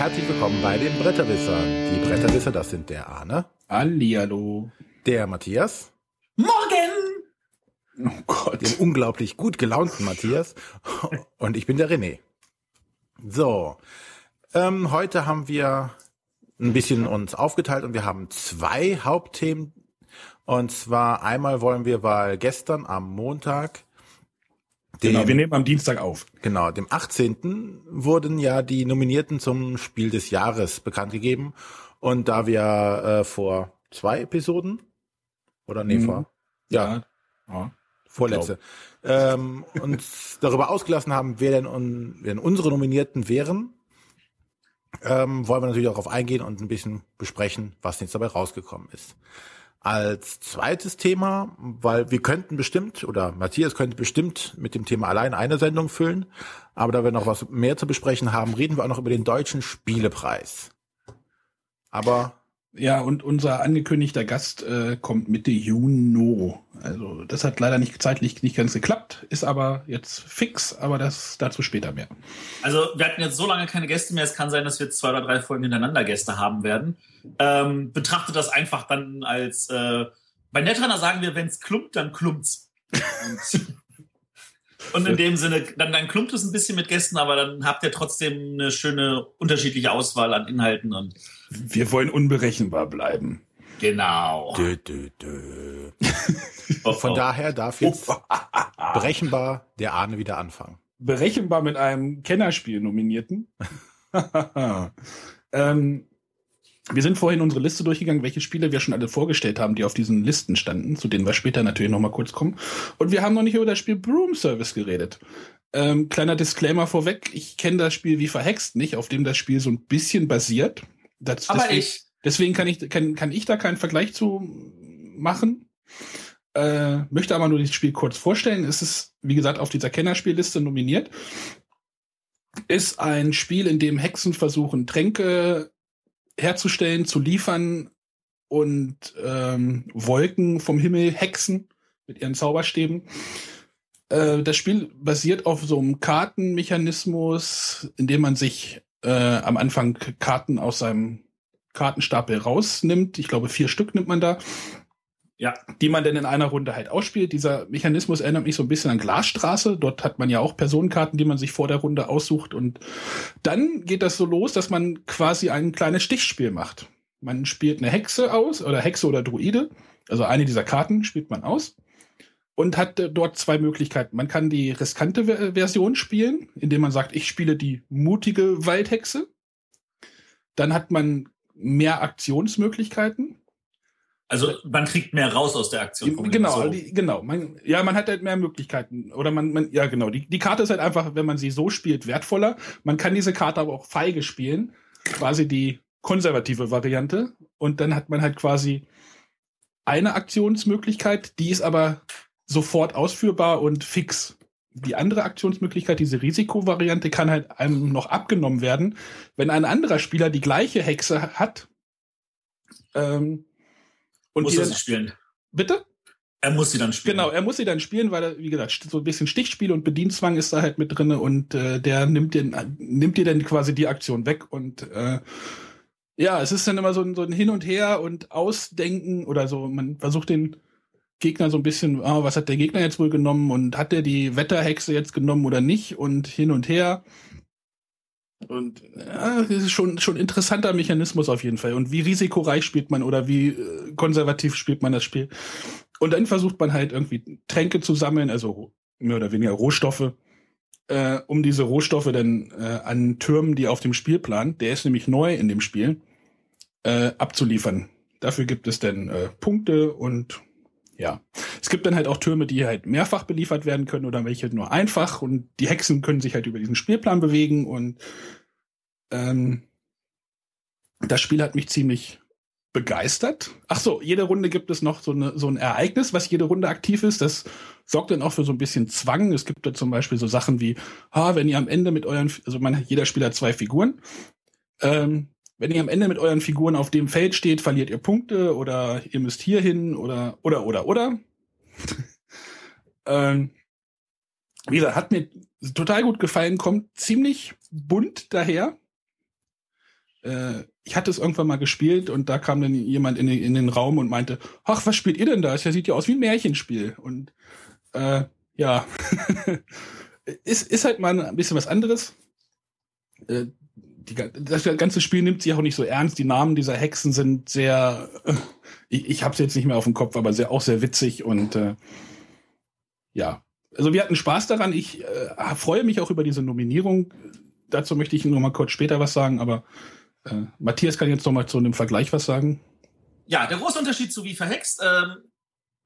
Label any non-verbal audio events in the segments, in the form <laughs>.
herzlich willkommen bei den Bretterwissern. Die Bretterwisser, das sind der Arne. Hallihallo. Der Matthias. Morgen! Oh Gott. Den unglaublich gut gelaunten Matthias. Und ich bin der René. So. Ähm, heute haben wir ein bisschen uns aufgeteilt und wir haben zwei Hauptthemen. Und zwar einmal wollen wir, weil gestern am Montag dem, genau, wir nehmen am Dienstag auf. Genau, dem 18. wurden ja die Nominierten zum Spiel des Jahres bekannt gegeben. Und da wir äh, vor zwei Episoden oder nee, mhm. vor ja, ja. vorletzte ähm, uns <laughs> darüber ausgelassen haben, wer denn, un, wer denn unsere Nominierten wären, ähm, wollen wir natürlich auch darauf eingehen und ein bisschen besprechen, was jetzt dabei rausgekommen ist als zweites Thema, weil wir könnten bestimmt oder Matthias könnte bestimmt mit dem Thema allein eine Sendung füllen, aber da wir noch was mehr zu besprechen haben, reden wir auch noch über den deutschen Spielepreis. Aber ja, und unser angekündigter Gast äh, kommt Mitte Juni. Also das hat leider nicht zeitlich nicht ganz geklappt, ist aber jetzt fix, aber das dazu später mehr. Also wir hatten jetzt so lange keine Gäste mehr, es kann sein, dass wir jetzt zwei oder drei Folgen hintereinander Gäste haben werden. Ähm, betrachtet das einfach dann als äh, bei Netrunner sagen wir, wenn es klumpt, dann klumpt's. <laughs> Und, und in dem Sinne, dann, dann klumpt es ein bisschen mit Gästen, aber dann habt ihr trotzdem eine schöne unterschiedliche Auswahl an Inhalten und wir wollen unberechenbar bleiben. Genau. Dö, dö, dö. <laughs> Von daher darf jetzt <laughs> berechenbar der Ahne wieder anfangen. Berechenbar mit einem Kennerspiel nominierten. <laughs> ähm, wir sind vorhin unsere Liste durchgegangen, welche Spiele wir schon alle vorgestellt haben, die auf diesen Listen standen, zu denen wir später natürlich noch mal kurz kommen. Und wir haben noch nicht über das Spiel Broom Service geredet. Ähm, kleiner Disclaimer vorweg, ich kenne das Spiel wie verhext nicht, auf dem das Spiel so ein bisschen basiert. Das, Aber deswegen, ich. Deswegen kann ich, kann, kann ich da keinen Vergleich zu machen. Äh, möchte aber nur das Spiel kurz vorstellen. Es ist, wie gesagt, auf dieser Kennerspielliste nominiert. Ist ein Spiel, in dem Hexen versuchen, Tränke herzustellen, zu liefern und ähm, Wolken vom Himmel hexen mit ihren Zauberstäben. Äh, das Spiel basiert auf so einem Kartenmechanismus, in dem man sich äh, am Anfang Karten aus seinem Kartenstapel rausnimmt. Ich glaube, vier Stück nimmt man da. Ja. Die man dann in einer Runde halt ausspielt. Dieser Mechanismus erinnert mich so ein bisschen an Glasstraße. Dort hat man ja auch Personenkarten, die man sich vor der Runde aussucht. Und dann geht das so los, dass man quasi ein kleines Stichspiel macht. Man spielt eine Hexe aus oder Hexe oder Druide. Also eine dieser Karten spielt man aus und hat dort zwei Möglichkeiten. Man kann die riskante Version spielen, indem man sagt, ich spiele die mutige Waldhexe. Dann hat man mehr Aktionsmöglichkeiten. Also man kriegt mehr raus aus der Aktion. Genau, so. die, genau. Man, ja, man hat halt mehr Möglichkeiten. Oder man, man ja genau. Die, die Karte ist halt einfach, wenn man sie so spielt, wertvoller. Man kann diese Karte aber auch feige spielen, quasi die konservative Variante. Und dann hat man halt quasi eine Aktionsmöglichkeit, die ist aber sofort ausführbar und fix. Die andere Aktionsmöglichkeit, diese Risikovariante, kann halt einem noch abgenommen werden, wenn ein anderer Spieler die gleiche Hexe hat. Ähm, und muss er sie spielen. Bitte? Er muss sie dann spielen. Genau, er muss sie dann spielen, weil er, wie gesagt, so ein bisschen Stichspiel und Bedienzwang ist da halt mit drinne und äh, der nimmt dir, nimmt dir dann quasi die Aktion weg und äh, ja, es ist dann immer so ein, so ein Hin und Her und Ausdenken oder so. Man versucht den Gegner so ein bisschen, oh, was hat der Gegner jetzt wohl genommen und hat der die Wetterhexe jetzt genommen oder nicht und hin und her. Und ja, das ist schon schon interessanter Mechanismus auf jeden Fall. Und wie risikoreich spielt man oder wie äh, konservativ spielt man das Spiel? Und dann versucht man halt irgendwie Tränke zu sammeln, also mehr oder weniger Rohstoffe, äh, um diese Rohstoffe dann äh, an Türmen, die auf dem Spielplan, der ist nämlich neu in dem Spiel, äh, abzuliefern. Dafür gibt es dann äh, Punkte und ja. Es gibt dann halt auch Türme, die halt mehrfach beliefert werden können oder welche nur einfach und die Hexen können sich halt über diesen Spielplan bewegen und ähm, das Spiel hat mich ziemlich begeistert. Ach so, jede Runde gibt es noch so, eine, so ein Ereignis, was jede Runde aktiv ist. Das sorgt dann auch für so ein bisschen Zwang. Es gibt da zum Beispiel so Sachen wie, ha, wenn ihr am Ende mit euren, also man, jeder Spieler hat zwei Figuren. Ähm, wenn ihr am Ende mit euren Figuren auf dem Feld steht, verliert ihr Punkte oder ihr müsst hier hin oder oder oder oder. <laughs> ähm, wie gesagt, hat mir total gut gefallen, kommt ziemlich bunt daher. äh, ich hatte es irgendwann mal gespielt und da kam dann jemand in den, in den Raum und meinte, ach, was spielt ihr denn da? Das sieht ja aus wie ein Märchenspiel. Und äh, ja, <laughs> ist, ist halt mal ein bisschen was anderes. Äh, die, das ganze Spiel nimmt sich auch nicht so ernst. Die Namen dieser Hexen sind sehr, äh, ich, ich habe es jetzt nicht mehr auf dem Kopf, aber sehr, auch sehr witzig und äh, ja. Also wir hatten Spaß daran. Ich äh, freue mich auch über diese Nominierung. Dazu möchte ich noch mal kurz später was sagen, aber äh, Matthias kann jetzt noch mal zu einem Vergleich was sagen. Ja, der große Unterschied zu wie verhext. Ähm,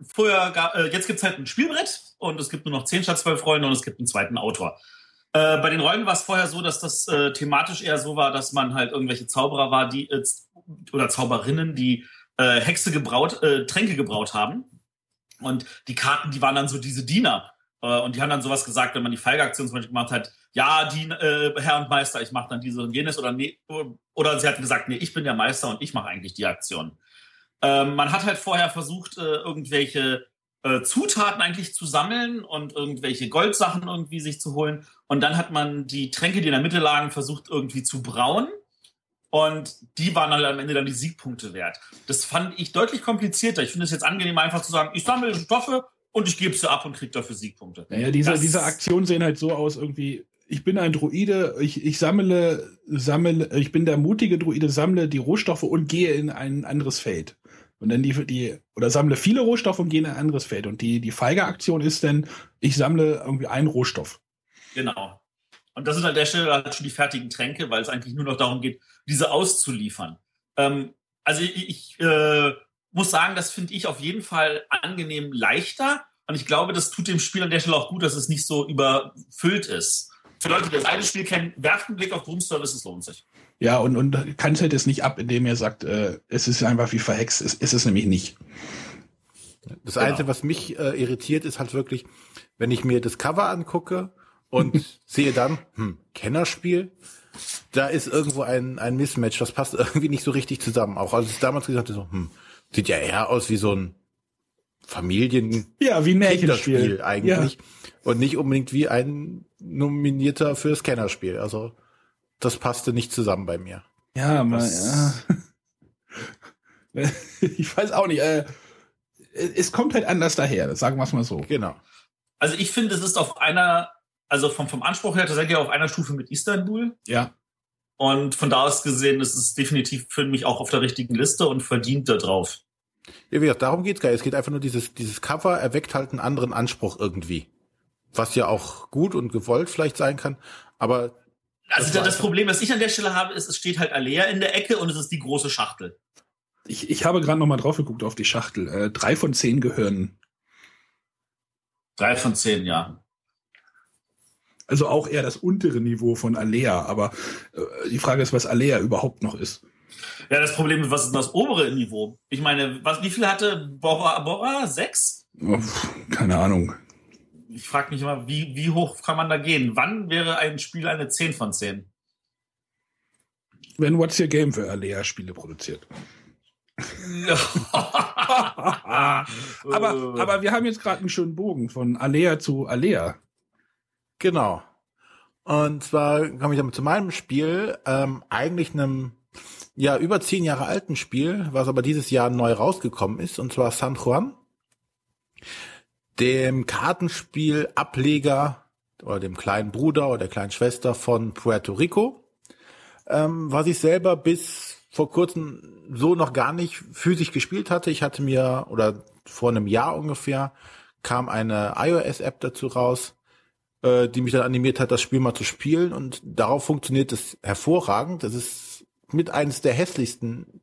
vorher gab, äh, jetzt gibt's halt ein Spielbrett und es gibt nur noch 10 statt 12 Rollen und es gibt einen zweiten Autor. Äh, bei den Rollen war es vorher so, dass das äh, thematisch eher so war, dass man halt irgendwelche Zauberer war, die äh, oder Zauberinnen, die äh, Hexe gebraut, äh, Tränke gebraut haben. Und die Karten, die waren dann so diese Diener. Und die haben dann sowas gesagt, wenn man die Feigeaktion zum Beispiel gemacht hat, ja, die Herr und Meister, ich mache dann diese und jenes oder nee, oder sie hatten gesagt, nee, ich bin der Meister und ich mache eigentlich die Aktion. Ähm, man hat halt vorher versucht, irgendwelche äh, Zutaten eigentlich zu sammeln und irgendwelche Goldsachen irgendwie sich zu holen. Und dann hat man die Tränke, die in der Mitte lagen, versucht irgendwie zu brauen. Und die waren halt am Ende dann die Siegpunkte wert. Das fand ich deutlich komplizierter. Ich finde es jetzt angenehm, einfach zu sagen, ich sammle Stoffe und ich gebe sie ab und kriege dafür Siegpunkte. Naja, diese, diese Aktionen sehen halt so aus, irgendwie, ich bin ein Druide, ich, ich sammle, sammle, ich bin der mutige Druide, sammle die Rohstoffe und gehe in ein anderes Feld. Und dann die, die, oder sammle viele Rohstoffe und gehe in ein anderes Feld. Und die, die feige Aktion ist dann, ich sammle irgendwie einen Rohstoff. Genau. Und das sind an der Stelle halt schon die fertigen Tränke, weil es eigentlich nur noch darum geht, diese auszuliefern. Ähm, also ich, ich äh, muss sagen, das finde ich auf jeden Fall angenehm leichter. Und ich glaube, das tut dem Spiel an der Stelle auch gut, dass es nicht so überfüllt ist. Für Leute, die das alte Spiel kennen, werft einen Blick auf Room Service, es lohnt sich. Ja, und, und kanzelt es nicht ab, indem er sagt, äh, es ist einfach wie verhext. Es ist es nämlich nicht. Das genau. Einzige, was mich äh, irritiert, ist halt wirklich, wenn ich mir das Cover angucke und <laughs> sehe dann, hm, Kennerspiel, da ist irgendwo ein, ein Mismatch, das passt <laughs> irgendwie nicht so richtig zusammen. Auch als ich damals gesagt habe, so, hm, sieht ja eher aus wie so ein Familien ja, wie ein Märchenspiel eigentlich ja. und nicht unbedingt wie ein nominierter fürs Kennerspiel. Also das passte nicht zusammen bei mir. Ja, aber ja. <laughs> ich weiß auch nicht. Äh, es kommt halt anders daher, sagen wir es mal so. Genau. Also ich finde, es ist auf einer, also vom, vom Anspruch her tatsächlich auf einer Stufe mit Istanbul. Ja. Und von da aus gesehen ist es definitiv für mich auch auf der richtigen Liste und verdient da drauf. Ja, wie gesagt, darum geht's gar nicht. Es geht einfach nur dieses, dieses Cover erweckt halt einen anderen Anspruch irgendwie. Was ja auch gut und gewollt vielleicht sein kann. Aber also das, das Problem, was ich an der Stelle habe, ist, es steht halt Alea in der Ecke und es ist die große Schachtel. Ich, ich habe gerade noch mal drauf geguckt auf die Schachtel. Äh, drei von zehn gehören. Drei von zehn, ja. Also auch eher das untere Niveau von Alea, aber äh, die Frage ist, was Alea überhaupt noch ist. Ja, das Problem ist, was ist das obere Niveau? Ich meine, was, wie viel hatte Bora? Bora? Sechs? Oh, keine Ahnung ich frage mich immer, wie, wie hoch kann man da gehen? Wann wäre ein Spiel eine 10 von 10? Wenn What's Your Game für Alea-Spiele produziert. <laughs> aber, aber wir haben jetzt gerade einen schönen Bogen von Alea zu Alea. Genau. Und zwar komme ich damit zu meinem Spiel, ähm, eigentlich einem ja über zehn Jahre alten Spiel, was aber dieses Jahr neu rausgekommen ist, und zwar San Juan dem Kartenspiel-Ableger oder dem kleinen Bruder oder der kleinen Schwester von Puerto Rico, ähm, was ich selber bis vor kurzem so noch gar nicht physisch gespielt hatte. Ich hatte mir, oder vor einem Jahr ungefähr, kam eine iOS-App dazu raus, äh, die mich dann animiert hat, das Spiel mal zu spielen. Und darauf funktioniert es hervorragend. Das ist mit eines der hässlichsten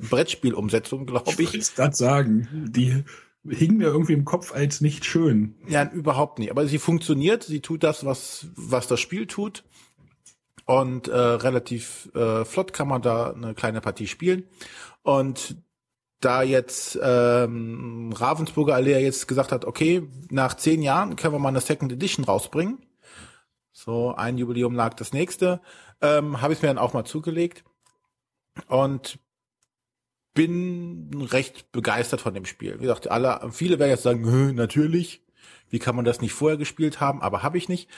Brettspielumsetzungen, glaube ich. Ich gerade sagen, die hing mir irgendwie im Kopf als nicht schön. Ja, überhaupt nicht. Aber sie funktioniert, sie tut das, was, was das Spiel tut. Und äh, relativ äh, flott kann man da eine kleine Partie spielen. Und da jetzt ähm, Ravensburger Allee jetzt gesagt hat, okay, nach zehn Jahren können wir mal eine Second Edition rausbringen. So, ein Jubiläum lag das nächste. Ähm, Habe ich mir dann auch mal zugelegt. Und bin recht begeistert von dem Spiel. Wie gesagt, alle, viele werden jetzt sagen, natürlich. Wie kann man das nicht vorher gespielt haben? Aber habe ich nicht.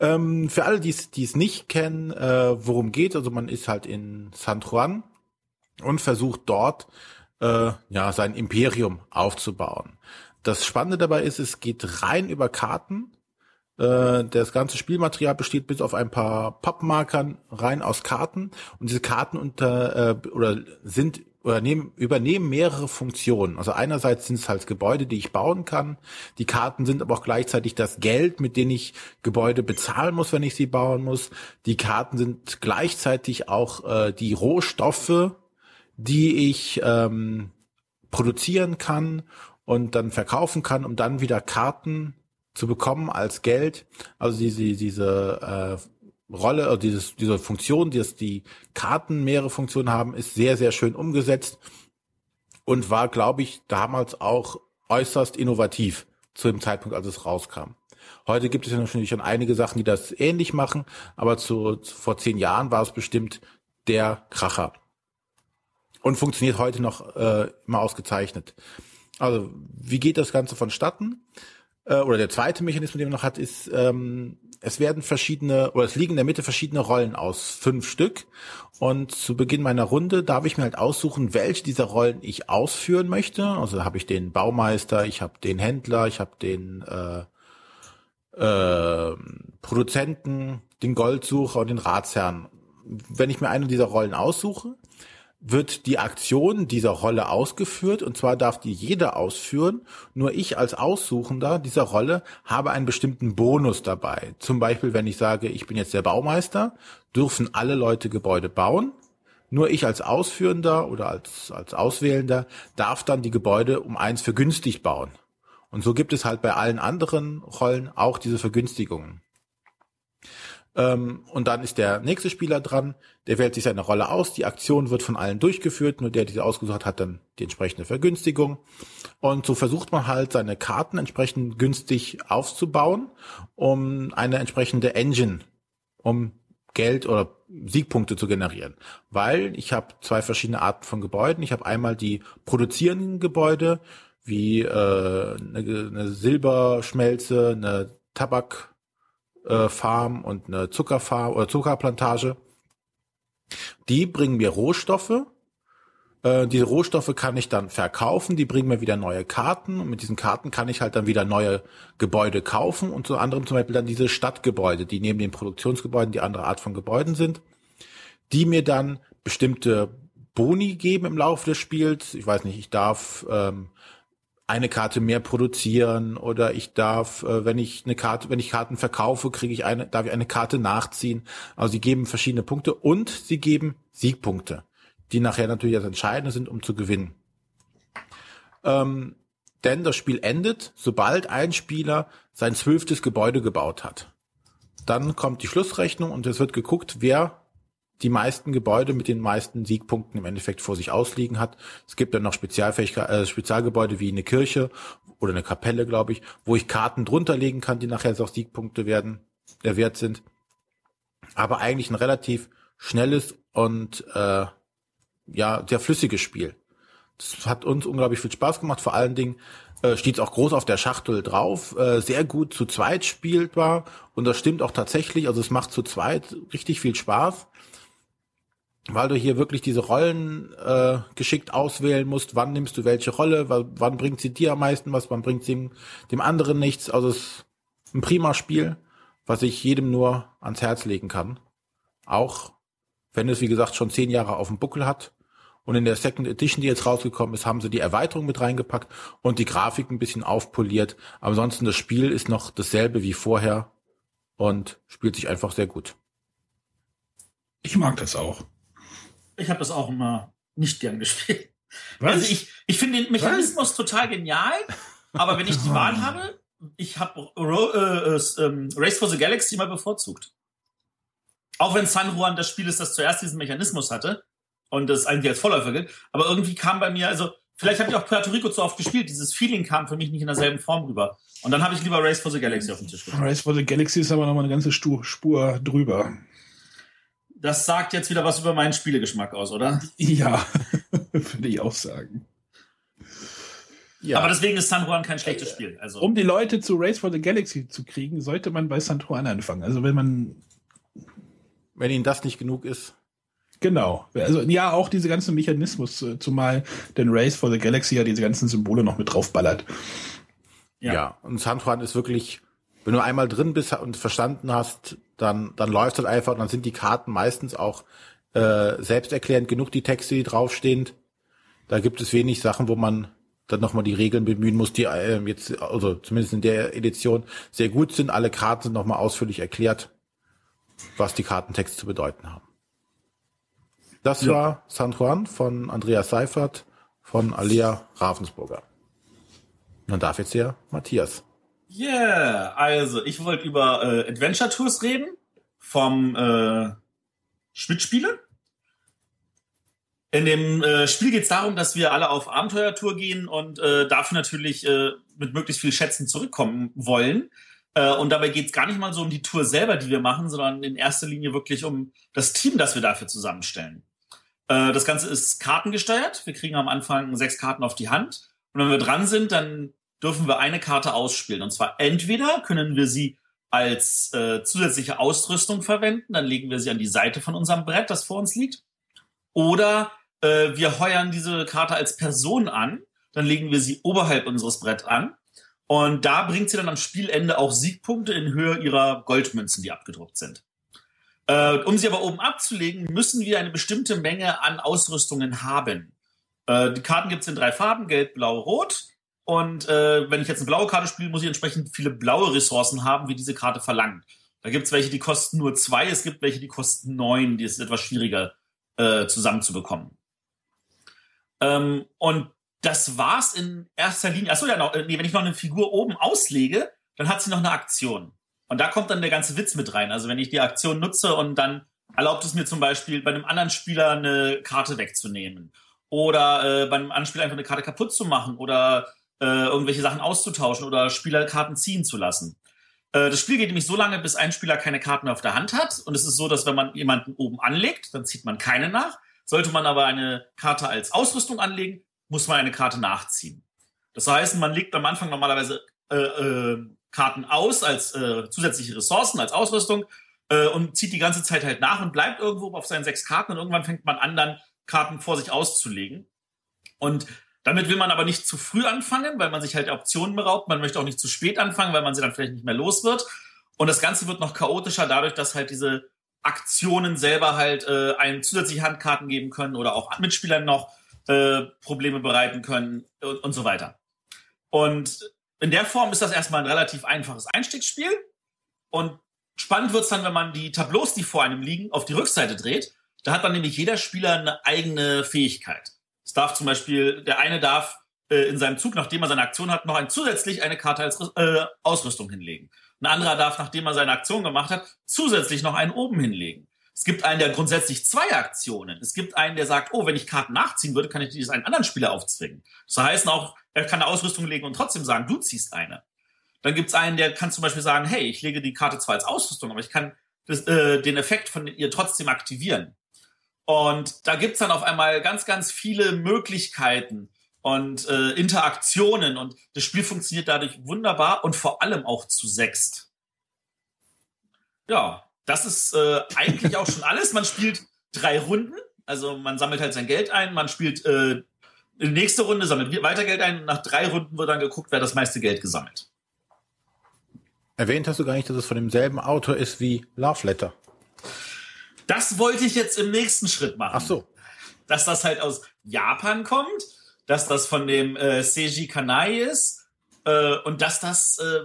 Ähm, für alle, die es nicht kennen, äh, worum geht, also man ist halt in San Juan und versucht dort äh, ja sein Imperium aufzubauen. Das Spannende dabei ist, es geht rein über Karten. Äh, das ganze Spielmaterial besteht bis auf ein paar Pappmarkern rein aus Karten und diese Karten unter äh, oder sind oder nehmen, übernehmen mehrere Funktionen. Also einerseits sind es halt Gebäude, die ich bauen kann. Die Karten sind aber auch gleichzeitig das Geld, mit dem ich Gebäude bezahlen muss, wenn ich sie bauen muss. Die Karten sind gleichzeitig auch äh, die Rohstoffe, die ich ähm, produzieren kann und dann verkaufen kann, um dann wieder Karten zu bekommen als Geld. Also diese, diese äh, Rolle, oder dieses, diese Funktion, die die Karten mehrere Funktionen haben, ist sehr, sehr schön umgesetzt und war, glaube ich, damals auch äußerst innovativ zu dem Zeitpunkt, als es rauskam. Heute gibt es ja natürlich schon einige Sachen, die das ähnlich machen, aber zu, vor zehn Jahren war es bestimmt der Kracher. Und funktioniert heute noch äh, immer ausgezeichnet. Also, wie geht das Ganze vonstatten? Äh, oder der zweite Mechanismus, den man noch hat, ist, ähm, es werden verschiedene, oder es liegen in der Mitte verschiedene Rollen aus, fünf Stück. Und zu Beginn meiner Runde darf ich mir halt aussuchen, welche dieser Rollen ich ausführen möchte. Also habe ich den Baumeister, ich habe den Händler, ich habe den äh, äh, Produzenten, den Goldsucher und den Ratsherrn. Wenn ich mir eine dieser Rollen aussuche, wird die Aktion dieser Rolle ausgeführt und zwar darf die jeder ausführen. Nur ich als Aussuchender dieser Rolle habe einen bestimmten Bonus dabei. Zum Beispiel, wenn ich sage, ich bin jetzt der Baumeister, dürfen alle Leute Gebäude bauen. Nur ich als Ausführender oder als, als Auswählender darf dann die Gebäude um eins vergünstigt bauen. Und so gibt es halt bei allen anderen Rollen auch diese Vergünstigungen. Ähm, und dann ist der nächste Spieler dran, der wählt sich seine Rolle aus, die Aktion wird von allen durchgeführt, nur der, der sie ausgesucht hat, dann die entsprechende Vergünstigung. Und so versucht man halt, seine Karten entsprechend günstig aufzubauen, um eine entsprechende Engine, um Geld oder Siegpunkte zu generieren. Weil ich habe zwei verschiedene Arten von Gebäuden. Ich habe einmal die produzierenden Gebäude, wie äh, eine, eine Silberschmelze, eine Tabak äh, Farm und eine Zuckerfarm oder Zuckerplantage. Die bringen mir Rohstoffe. Äh, diese Rohstoffe kann ich dann verkaufen, die bringen mir wieder neue Karten und mit diesen Karten kann ich halt dann wieder neue Gebäude kaufen und zu anderem zum Beispiel dann diese Stadtgebäude, die neben den Produktionsgebäuden die andere Art von Gebäuden sind, die mir dann bestimmte Boni geben im Laufe des Spiels. Ich weiß nicht, ich darf ähm, eine Karte mehr produzieren oder ich darf, äh, wenn ich eine Karte, wenn ich Karten verkaufe, kriege ich eine, darf ich eine Karte nachziehen. Also sie geben verschiedene Punkte und sie geben Siegpunkte, die nachher natürlich das Entscheidende sind, um zu gewinnen. Ähm, denn das Spiel endet, sobald ein Spieler sein zwölftes Gebäude gebaut hat. Dann kommt die Schlussrechnung und es wird geguckt, wer die meisten Gebäude mit den meisten Siegpunkten im Endeffekt vor sich ausliegen hat. Es gibt dann noch Spezialfähigkeit, äh, Spezialgebäude wie eine Kirche oder eine Kapelle, glaube ich, wo ich Karten drunter legen kann, die nachher auch Siegpunkte werden, der Wert sind. Aber eigentlich ein relativ schnelles und äh, ja sehr flüssiges Spiel. Das hat uns unglaublich viel Spaß gemacht. Vor allen Dingen äh, steht es auch groß auf der Schachtel drauf. Äh, sehr gut zu zweit spielbar und das stimmt auch tatsächlich. Also es macht zu zweit richtig viel Spaß weil du hier wirklich diese Rollen äh, geschickt auswählen musst, wann nimmst du welche Rolle, wann bringt sie dir am meisten was, wann bringt sie dem, dem anderen nichts. Also es ist ein prima Spiel, was ich jedem nur ans Herz legen kann. Auch wenn es, wie gesagt, schon zehn Jahre auf dem Buckel hat. Und in der Second Edition, die jetzt rausgekommen ist, haben sie die Erweiterung mit reingepackt und die Grafik ein bisschen aufpoliert. Ansonsten das Spiel ist noch dasselbe wie vorher und spielt sich einfach sehr gut. Ich mag das auch. Ich habe das auch immer nicht gern gespielt. Was? Also ich, ich finde den Mechanismus Was? total genial, aber wenn ich die Wahl <laughs> habe, ich habe äh, äh, Race for the Galaxy mal bevorzugt. Auch wenn San Juan das Spiel ist, das zuerst diesen Mechanismus hatte und das eigentlich als Vorläufer gilt, aber irgendwie kam bei mir, also vielleicht habe ich auch Puerto Rico zu oft gespielt, dieses Feeling kam für mich nicht in derselben Form rüber. Und dann habe ich lieber Race for the Galaxy auf den Tisch gebracht. Race for the Galaxy ist aber nochmal eine ganze Spur drüber das sagt jetzt wieder was über meinen Spielegeschmack aus, oder? <laughs> Ja, <laughs> würde ich auch sagen. Ja. Aber deswegen ist San Juan kein schlechtes Spiel. Also um die Leute zu Race for the Galaxy zu kriegen, sollte man bei San Juan anfangen. Also wenn man wenn ihnen das nicht genug ist. Genau. Also ja, auch diese ganzen Mechanismus, äh, zumal den Race for the Galaxy ja diese ganzen Symbole noch mit draufballert. Ja, ja. und San Juan ist wirklich, wenn du einmal drin bist und verstanden hast, dann, dann läuft das einfach und dann sind die Karten meistens auch äh, selbsterklärend genug, die Texte, die draufstehen. Da gibt es wenig Sachen, wo man dann nochmal die Regeln bemühen muss, die äh, jetzt, also zumindest in der Edition, sehr gut sind. Alle Karten sind nochmal ausführlich erklärt, was die Kartentexte zu bedeuten haben. Das ja. war San Juan von Andreas Seifert von Alia Ravensburger. Dann darf jetzt hier Matthias. Yeah, also ich wollte über äh, Adventure Tours reden vom äh, Schmidt-Spiele. In dem äh, Spiel geht es darum, dass wir alle auf Abenteuertour gehen und äh, dafür natürlich äh, mit möglichst viel Schätzen zurückkommen wollen. Äh, und dabei geht es gar nicht mal so um die Tour selber, die wir machen, sondern in erster Linie wirklich um das Team, das wir dafür zusammenstellen. Äh, das Ganze ist kartengesteuert. Wir kriegen am Anfang sechs Karten auf die Hand. Und wenn wir dran sind, dann dürfen wir eine Karte ausspielen. Und zwar entweder können wir sie als äh, zusätzliche Ausrüstung verwenden, dann legen wir sie an die Seite von unserem Brett, das vor uns liegt. Oder äh, wir heuern diese Karte als Person an, dann legen wir sie oberhalb unseres Brett an. Und da bringt sie dann am Spielende auch Siegpunkte in Höhe ihrer Goldmünzen, die abgedruckt sind. Äh, um sie aber oben abzulegen, müssen wir eine bestimmte Menge an Ausrüstungen haben. Äh, die Karten gibt es in drei Farben, gelb, blau, rot. Und äh, wenn ich jetzt eine blaue Karte spiele, muss ich entsprechend viele blaue Ressourcen haben, wie diese Karte verlangt. Da gibt es welche, die kosten nur zwei, es gibt welche, die kosten neun, die ist etwas schwieriger äh, zusammenzubekommen. Ähm, und das war's in erster Linie. Achso, ja, noch, äh, nee, wenn ich noch eine Figur oben auslege, dann hat sie noch eine Aktion. Und da kommt dann der ganze Witz mit rein. Also wenn ich die Aktion nutze und dann erlaubt es mir zum Beispiel bei einem anderen Spieler eine Karte wegzunehmen oder äh, bei einem anderen Spieler einfach eine Karte kaputt zu machen oder äh, irgendwelche Sachen auszutauschen oder Spielerkarten ziehen zu lassen. Äh, das Spiel geht nämlich so lange, bis ein Spieler keine Karten auf der Hand hat. Und es ist so, dass wenn man jemanden oben anlegt, dann zieht man keine nach. Sollte man aber eine Karte als Ausrüstung anlegen, muss man eine Karte nachziehen. Das heißt, man legt am Anfang normalerweise äh, äh, Karten aus als äh, zusätzliche Ressourcen, als Ausrüstung äh, und zieht die ganze Zeit halt nach und bleibt irgendwo auf seinen sechs Karten und irgendwann fängt man an, dann Karten vor sich auszulegen. Und damit will man aber nicht zu früh anfangen, weil man sich halt Optionen beraubt. Man möchte auch nicht zu spät anfangen, weil man sie dann vielleicht nicht mehr los wird. Und das Ganze wird noch chaotischer dadurch, dass halt diese Aktionen selber halt äh, einen zusätzliche Handkarten geben können oder auch Mitspielern noch äh, Probleme bereiten können und, und so weiter. Und in der Form ist das erstmal ein relativ einfaches Einstiegsspiel. Und spannend wird's dann, wenn man die Tableaus, die vor einem liegen, auf die Rückseite dreht. Da hat dann nämlich jeder Spieler eine eigene Fähigkeit. Es darf zum Beispiel, der eine darf äh, in seinem Zug, nachdem er seine Aktion hat, noch ein, zusätzlich eine Karte als äh, Ausrüstung hinlegen. Ein anderer darf, nachdem er seine Aktion gemacht hat, zusätzlich noch einen oben hinlegen. Es gibt einen, der grundsätzlich zwei Aktionen. Es gibt einen, der sagt, oh, wenn ich Karten nachziehen würde, kann ich dies einen anderen Spieler aufzwingen. Das heißt auch, er kann eine Ausrüstung legen und trotzdem sagen, du ziehst eine. Dann gibt es einen, der kann zum Beispiel sagen, hey, ich lege die Karte zwar als Ausrüstung, aber ich kann das, äh, den Effekt von ihr trotzdem aktivieren. Und da gibt's dann auf einmal ganz, ganz viele Möglichkeiten, und äh, Interaktionen und das Spiel funktioniert dadurch wunderbar und vor allem auch zu sechst. Ja, das ist äh, eigentlich auch schon alles. Man spielt drei Runden, also man sammelt halt sein Geld ein, man spielt äh, nächste Runde, sammelt weiter Geld ein nach drei Runden wird dann geguckt, wer das meiste Geld gesammelt. Erwähnt hast du gar nicht, dass es von demselben Autor ist wie Love Letter. Das wollte ich jetzt im nächsten Schritt machen. Ach so. Dass das halt aus Japan kommt dass das von dem äh, Seiji Kanai ist äh, und dass das äh,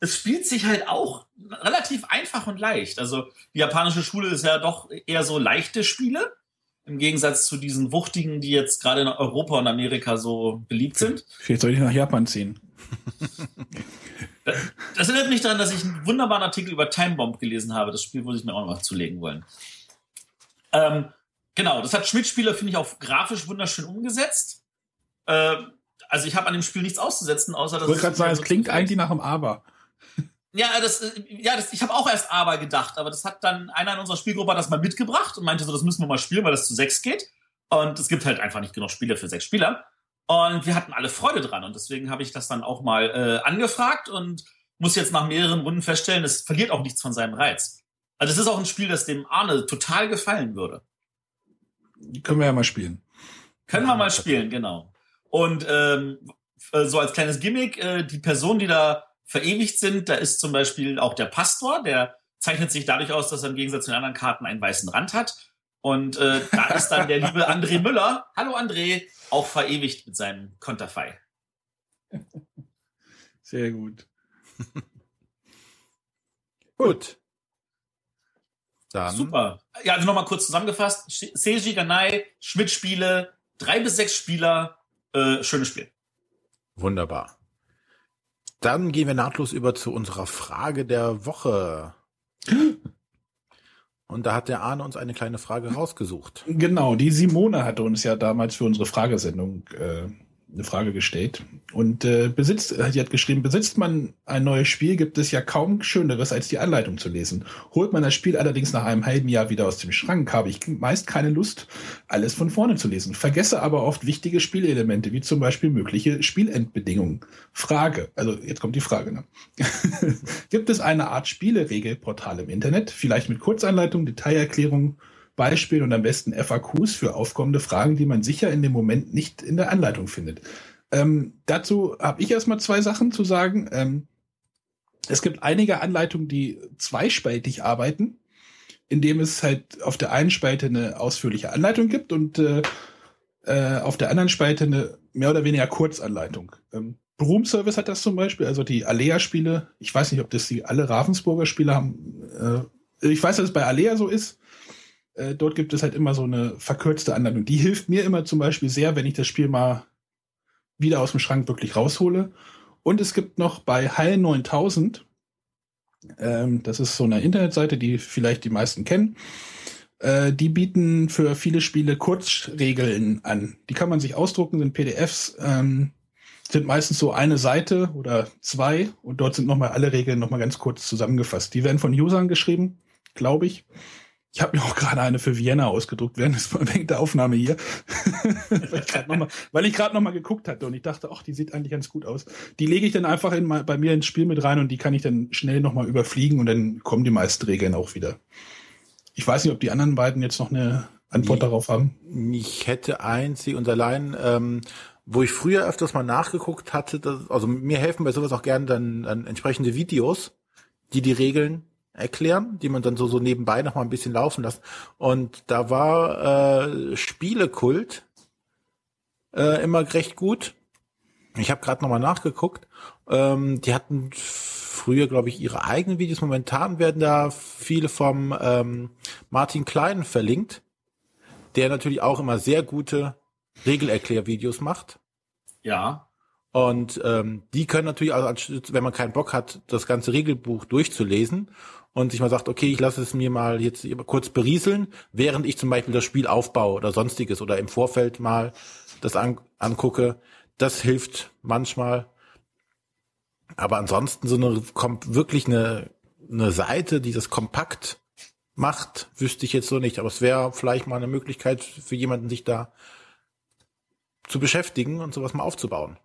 es spielt sich halt auch relativ einfach und leicht. Also die japanische Schule ist ja doch eher so leichte Spiele im Gegensatz zu diesen wuchtigen, die jetzt gerade in Europa und Amerika so beliebt sind. Vielleicht soll ich nach Japan ziehen. <laughs> Das, das erinnert mich daran, dass ich einen wunderbaren Artikel über Time Bomb gelesen habe. Das Spiel würde ich mir auch noch zulegen wollen. Ähm, genau, das hat Schmidt-Spieler, finde ich, auch grafisch wunderschön umgesetzt. Äh, also ich habe an dem Spiel nichts auszusetzen, außer dass. Ich wollte gerade sagen, es klingt eigentlich nach einem Aber. Ja, das, ja, das, ich habe auch erst Aber gedacht, aber das hat dann einer in unserer Spielgruppe hat das mal mitgebracht und meinte so, das müssen wir mal spielen, weil das zu sechs geht. Und es gibt halt einfach nicht genug Spiele für sechs Spieler. Und wir hatten alle Freude dran. Und deswegen habe ich das dann auch mal äh, angefragt und muss jetzt nach mehreren Runden feststellen, es verliert auch nichts von seinem Reiz. Also es ist auch ein Spiel, das dem Arne total gefallen würde. Können wir ja mal spielen. Können wir mal spielen, genau. Und ähm, äh, so als kleines Gimmick, äh, die Personen, die da verewigt sind, da ist zum Beispiel auch der Pastor, der zeichnet sich dadurch aus, dass er im Gegensatz zu den anderen Karten einen weißen Rand hat. Und äh, da ist dann der liebe André Müller, hallo André, auch verewigt mit seinem Konterfei. Sehr gut. <laughs> gut. Dann. Super. Ja, also nochmal kurz zusammengefasst. Seiji Ganai, Schmidt-Spiele, drei bis sechs Spieler, äh, schönes Spiel. Wunderbar. Dann gehen wir nahtlos über zu unserer Frage der Woche. <gasps> Und da hat der Arne uns eine kleine Frage rausgesucht. Genau, die Simone hatte uns ja damals für unsere Fragesendung äh, eine Frage gestellt. Und äh, besitzt, äh, die hat geschrieben, besitzt man ein neues Spiel, gibt es ja kaum Schöneres, als die Anleitung zu lesen. Holt man das Spiel allerdings nach einem halben Jahr wieder aus dem Schrank, habe ich meist keine Lust, alles von vorne zu lesen. Vergesse aber oft wichtige Spielelemente, wie zum Beispiel mögliche Spielendbedingungen. Frage, also jetzt kommt die Frage. Ne? <laughs> gibt es eine Art Spieleregelportal im Internet, vielleicht mit Kurzanleitung, Detailerklärung, Beispielen und am besten FAQs für aufkommende Fragen, die man sicher in dem Moment nicht in der Anleitung findet. Ähm, dazu habe ich erstmal zwei Sachen zu sagen. Ähm, es gibt einige Anleitungen, die zweispaltig arbeiten, indem es halt auf der einen Spalte eine ausführliche Anleitung gibt und äh, äh, auf der anderen Spalte eine mehr oder weniger Kurzanleitung. Ähm, Broom Service hat das zum Beispiel, also die Alea-Spiele. Ich weiß nicht, ob das die alle Ravensburger Spiele haben. Äh, ich weiß, dass es bei Alea so ist. Äh, dort gibt es halt immer so eine verkürzte Anleitung. Die hilft mir immer zum Beispiel sehr, wenn ich das Spiel mal wieder aus dem Schrank wirklich raushole. Und es gibt noch bei Hall 9000, ähm, das ist so eine Internetseite, die vielleicht die meisten kennen, äh, die bieten für viele Spiele Kurzregeln an. Die kann man sich ausdrucken, sind PDFs, ähm, sind meistens so eine Seite oder zwei und dort sind nochmal alle Regeln nochmal ganz kurz zusammengefasst. Die werden von Usern geschrieben, glaube ich. Ich habe mir auch gerade eine für Vienna ausgedruckt während, des, <laughs> während der Aufnahme hier, <laughs> weil ich gerade nochmal noch geguckt hatte und ich dachte, ach, die sieht eigentlich ganz gut aus. Die lege ich dann einfach in, bei mir ins Spiel mit rein und die kann ich dann schnell nochmal überfliegen und dann kommen die meisten Regeln auch wieder. Ich weiß nicht, ob die anderen beiden jetzt noch eine Antwort ich, darauf haben. Ich hätte einzig und allein, ähm, wo ich früher öfters mal nachgeguckt hatte, dass, also mir helfen bei sowas auch gerne dann, dann entsprechende Videos, die die Regeln erklären, die man dann so, so nebenbei noch mal ein bisschen laufen lässt. Und da war äh, Spielekult äh, immer recht gut. Ich habe gerade noch mal nachgeguckt. Ähm, die hatten früher, glaube ich, ihre eigenen Videos. Momentan werden da viele vom ähm, Martin Klein verlinkt, der natürlich auch immer sehr gute Regelerklärvideos macht. Ja. Und ähm, die können natürlich, also wenn man keinen Bock hat, das ganze Regelbuch durchzulesen und sich mal sagt, okay, ich lasse es mir mal jetzt kurz berieseln, während ich zum Beispiel das Spiel aufbaue oder sonstiges oder im Vorfeld mal das an, angucke. Das hilft manchmal. Aber ansonsten so eine kommt wirklich eine, eine Seite, die das kompakt macht, wüsste ich jetzt so nicht. Aber es wäre vielleicht mal eine Möglichkeit für jemanden, sich da zu beschäftigen und sowas mal aufzubauen.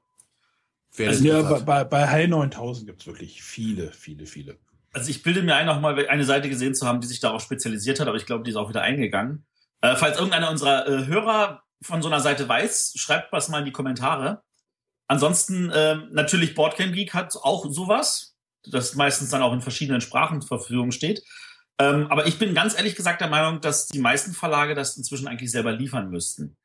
Also ja, bei, bei, bei High 9000 gibt's wirklich viele, viele, viele. Also ich bilde mir ein, noch mal eine Seite gesehen zu haben, die sich darauf spezialisiert hat, aber ich glaube, die ist auch wieder eingegangen. Äh, falls irgendeiner unserer äh, Hörer von so einer Seite weiß, schreibt was mal in die Kommentare. Ansonsten äh, natürlich Boardgame Geek hat auch sowas, das meistens dann auch in verschiedenen Sprachen zur Verfügung steht. Ähm, aber ich bin ganz ehrlich gesagt der Meinung, dass die meisten Verlage das inzwischen eigentlich selber liefern müssten.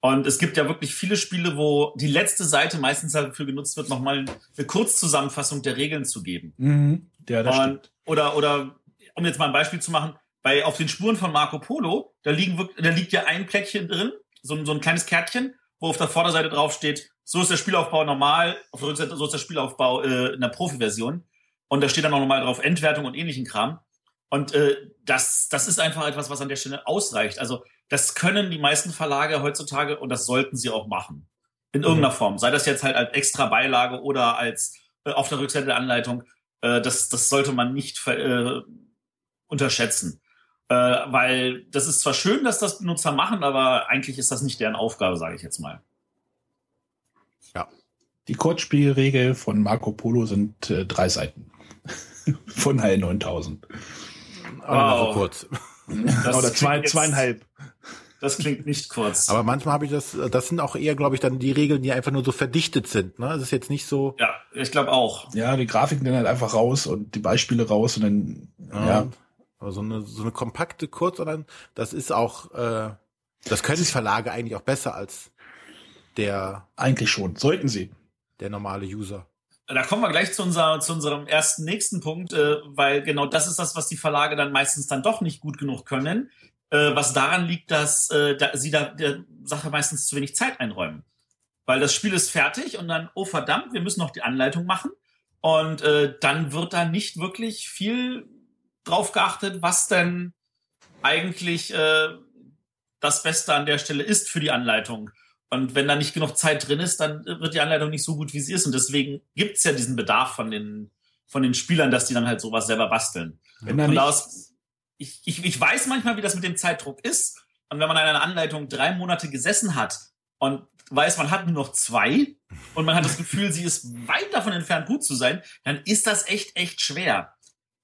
Und es gibt ja wirklich viele Spiele, wo die letzte Seite meistens dafür genutzt wird, nochmal eine Kurzzusammenfassung der Regeln zu geben. Mhm. Ja, das und, stimmt. Oder, oder, um jetzt mal ein Beispiel zu machen, bei Auf den Spuren von Marco Polo, da, liegen, da liegt ja ein Plättchen drin, so, so ein kleines Kärtchen, wo auf der Vorderseite drauf steht, so ist der Spielaufbau normal, auf der Rückseite so ist der Spielaufbau äh, in der Profi-Version. Und da steht dann auch nochmal drauf Endwertung und ähnlichen Kram. Und äh, das, das ist einfach etwas, was an der Stelle ausreicht. Also das können die meisten Verlage heutzutage und das sollten sie auch machen. In mhm. irgendeiner Form. Sei das jetzt halt als extra Beilage oder als äh, auf der Rückseite der Anleitung. Äh, das, das sollte man nicht äh, unterschätzen. Äh, weil das ist zwar schön, dass das Benutzer machen, aber eigentlich ist das nicht deren Aufgabe, sage ich jetzt mal. Die Kurzspielregel von Marco Polo sind äh, drei Seiten. <laughs> von Heil 9000. Aber wow. kurz. Oder zwei, zweieinhalb. Das klingt nicht kurz. Aber manchmal habe ich das, das sind auch eher, glaube ich, dann die Regeln, die einfach nur so verdichtet sind. Ne? Das ist jetzt nicht so. Ja, ich glaube auch. Ja, die Grafiken dann halt einfach raus und die Beispiele raus und dann, ja. ja. Aber so eine, so eine kompakte Kurz, dann, das ist auch, äh, das können Verlage eigentlich auch besser als der. Eigentlich schon, sollten sie. Der normale User. Da kommen wir gleich zu, unser, zu unserem ersten nächsten Punkt, äh, weil genau das ist das, was die Verlage dann meistens dann doch nicht gut genug können äh, was daran liegt, dass äh, da, sie da der Sache meistens zu wenig Zeit einräumen. Weil das Spiel ist fertig und dann, oh verdammt, wir müssen noch die Anleitung machen. Und äh, dann wird da nicht wirklich viel drauf geachtet, was denn eigentlich äh, das Beste an der Stelle ist für die Anleitung. Und wenn da nicht genug Zeit drin ist, dann wird die Anleitung nicht so gut, wie sie ist. Und deswegen gibt es ja diesen Bedarf von den, von den Spielern, dass die dann halt sowas selber basteln. Wenn da nicht, ich, ich, ich weiß manchmal, wie das mit dem Zeitdruck ist. Und wenn man an einer Anleitung drei Monate gesessen hat und weiß, man hat nur noch zwei und man hat das Gefühl, sie ist weit davon entfernt, gut zu sein, dann ist das echt, echt schwer.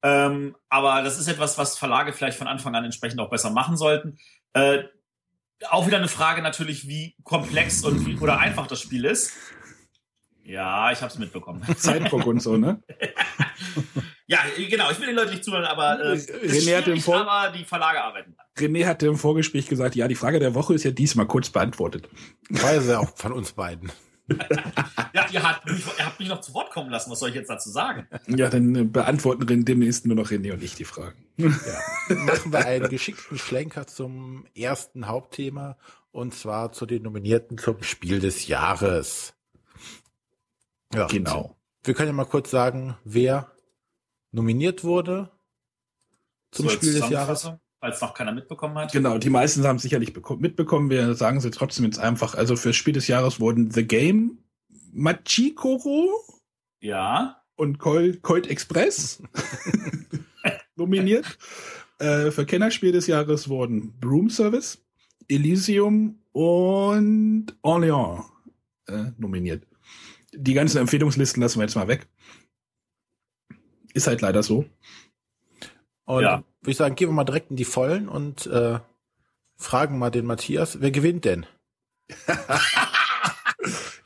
Ähm, aber das ist etwas, was Verlage vielleicht von Anfang an entsprechend auch besser machen sollten. Äh, auch wieder eine Frage natürlich, wie komplex und wie, oder einfach das Spiel ist. Ja, ich habe es mitbekommen. Zeitdruck und so, ne? <laughs> Ja, genau, ich will den Leuten nicht zuhören, aber äh, René hatte im Vor aber die Verlage arbeiten. René hatte im Vorgespräch gesagt, ja, die Frage der Woche ist ja diesmal kurz beantwortet. War ja auch von uns beiden. <laughs> ja, ihr habt, mich, ihr habt mich noch zu Wort kommen lassen. Was soll ich jetzt dazu sagen? Ja, dann äh, beantworten demnächst nur noch René und ich die Fragen. Ja. Machen wir einen geschickten Schlenker zum ersten Hauptthema und zwar zu den Nominierten zum Spiel des Jahres. Ja, genau. Wir können ja mal kurz sagen, wer nominiert wurde zum so Spiel des Jahres. Falls noch keiner mitbekommen hat. Genau, die meisten haben es sicherlich mitbekommen. Wir sagen sie trotzdem jetzt einfach. Also für Spiel des Jahres wurden The Game, Machikoro ja. und Colt, Colt Express <laughs> nominiert. Äh, für Kennerspiel des Jahres wurden Broom Service, Elysium und Orléans äh, nominiert. Die ganzen Empfehlungslisten lassen wir jetzt mal weg. Ist halt leider so. Und ja. würde ich sagen, gehen wir mal direkt in die Vollen und äh, fragen mal den Matthias, wer gewinnt denn? <laughs>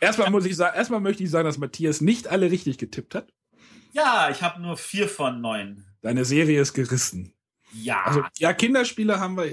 erstmal muss ich sagen, erstmal möchte ich sagen, dass Matthias nicht alle richtig getippt hat. Ja, ich habe nur vier von neun. Deine Serie ist gerissen. Ja. Also, ja, Kinderspiele haben wir.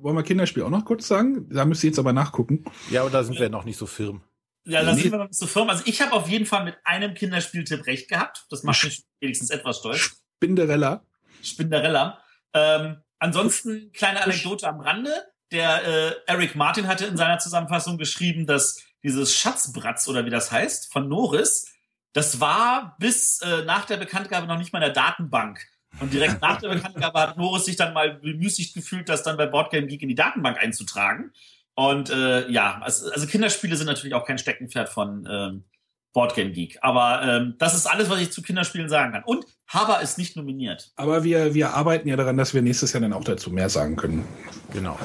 Wollen wir Kinderspiel auch noch kurz sagen? Da müsst ihr jetzt aber nachgucken. Ja, aber da sind wir noch nicht so firm. Ja, da nee. sind wir noch nicht so firm. Also ich habe auf jeden Fall mit einem Kinderspieltipp recht gehabt. Das macht mich wenigstens etwas stolz. Spinderella. Spinderella. Ähm, ansonsten kleine Anekdote am Rande. Der äh, Eric Martin hatte in seiner Zusammenfassung geschrieben, dass dieses Schatzbratz oder wie das heißt von Norris, das war bis äh, nach der Bekanntgabe noch nicht mal in der Datenbank. Und direkt nach der <laughs> Bekanntgabe hat Norris sich dann mal bemüßigt gefühlt, das dann bei Boardgame Geek in die Datenbank einzutragen. Und äh, ja, also, also Kinderspiele sind natürlich auch kein Steckenpferd von ähm, Boardgame Geek. Aber ähm, das ist alles, was ich zu Kinderspielen sagen kann. Und Haber ist nicht nominiert. Aber wir, wir arbeiten ja daran, dass wir nächstes Jahr dann auch dazu mehr sagen können. Genau.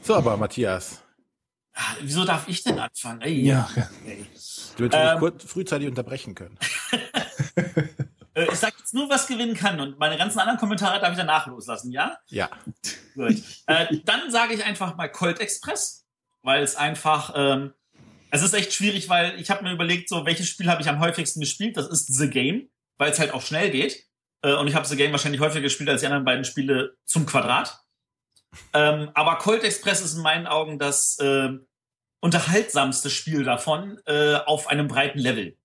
So, aber Matthias. Ach, wieso darf ich denn anfangen? Ey, ja. Ey. Du hättest ähm, kurz, frühzeitig unterbrechen können. <laughs> Ich sag jetzt nur, was gewinnen kann und meine ganzen anderen Kommentare darf ich danach loslassen, ja? Ja. Gut. Äh, dann sage ich einfach mal Colt Express, weil es einfach, ähm, es ist echt schwierig, weil ich habe mir überlegt, so welches Spiel habe ich am häufigsten gespielt? Das ist The Game, weil es halt auch schnell geht. Äh, und ich habe The Game wahrscheinlich häufiger gespielt als die anderen beiden Spiele zum Quadrat. Ähm, aber Colt Express ist in meinen Augen das äh, unterhaltsamste Spiel davon äh, auf einem breiten Level.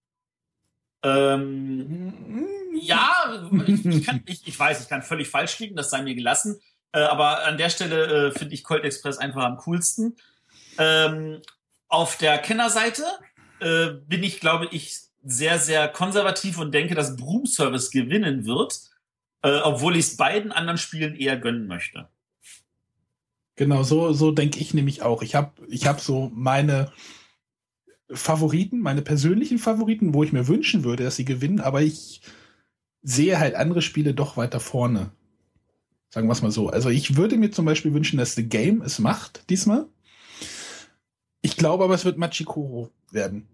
Ähm, ja, ich, ich, kann, ich, ich weiß, ich kann völlig falsch liegen, das sei mir gelassen. Äh, aber an der Stelle äh, finde ich Colt Express einfach am coolsten. Ähm, auf der Kennerseite äh, bin ich, glaube ich, sehr, sehr konservativ und denke, dass Broom Service gewinnen wird, äh, obwohl ich es beiden anderen Spielen eher gönnen möchte. Genau, so, so denke ich nämlich auch. Ich habe ich hab so meine Favoriten, meine persönlichen Favoriten, wo ich mir wünschen würde, dass sie gewinnen, aber ich sehe halt andere Spiele doch weiter vorne. Sagen wir es mal so. Also ich würde mir zum Beispiel wünschen, dass The Game es macht diesmal. Ich glaube aber, es wird Machikoro werden.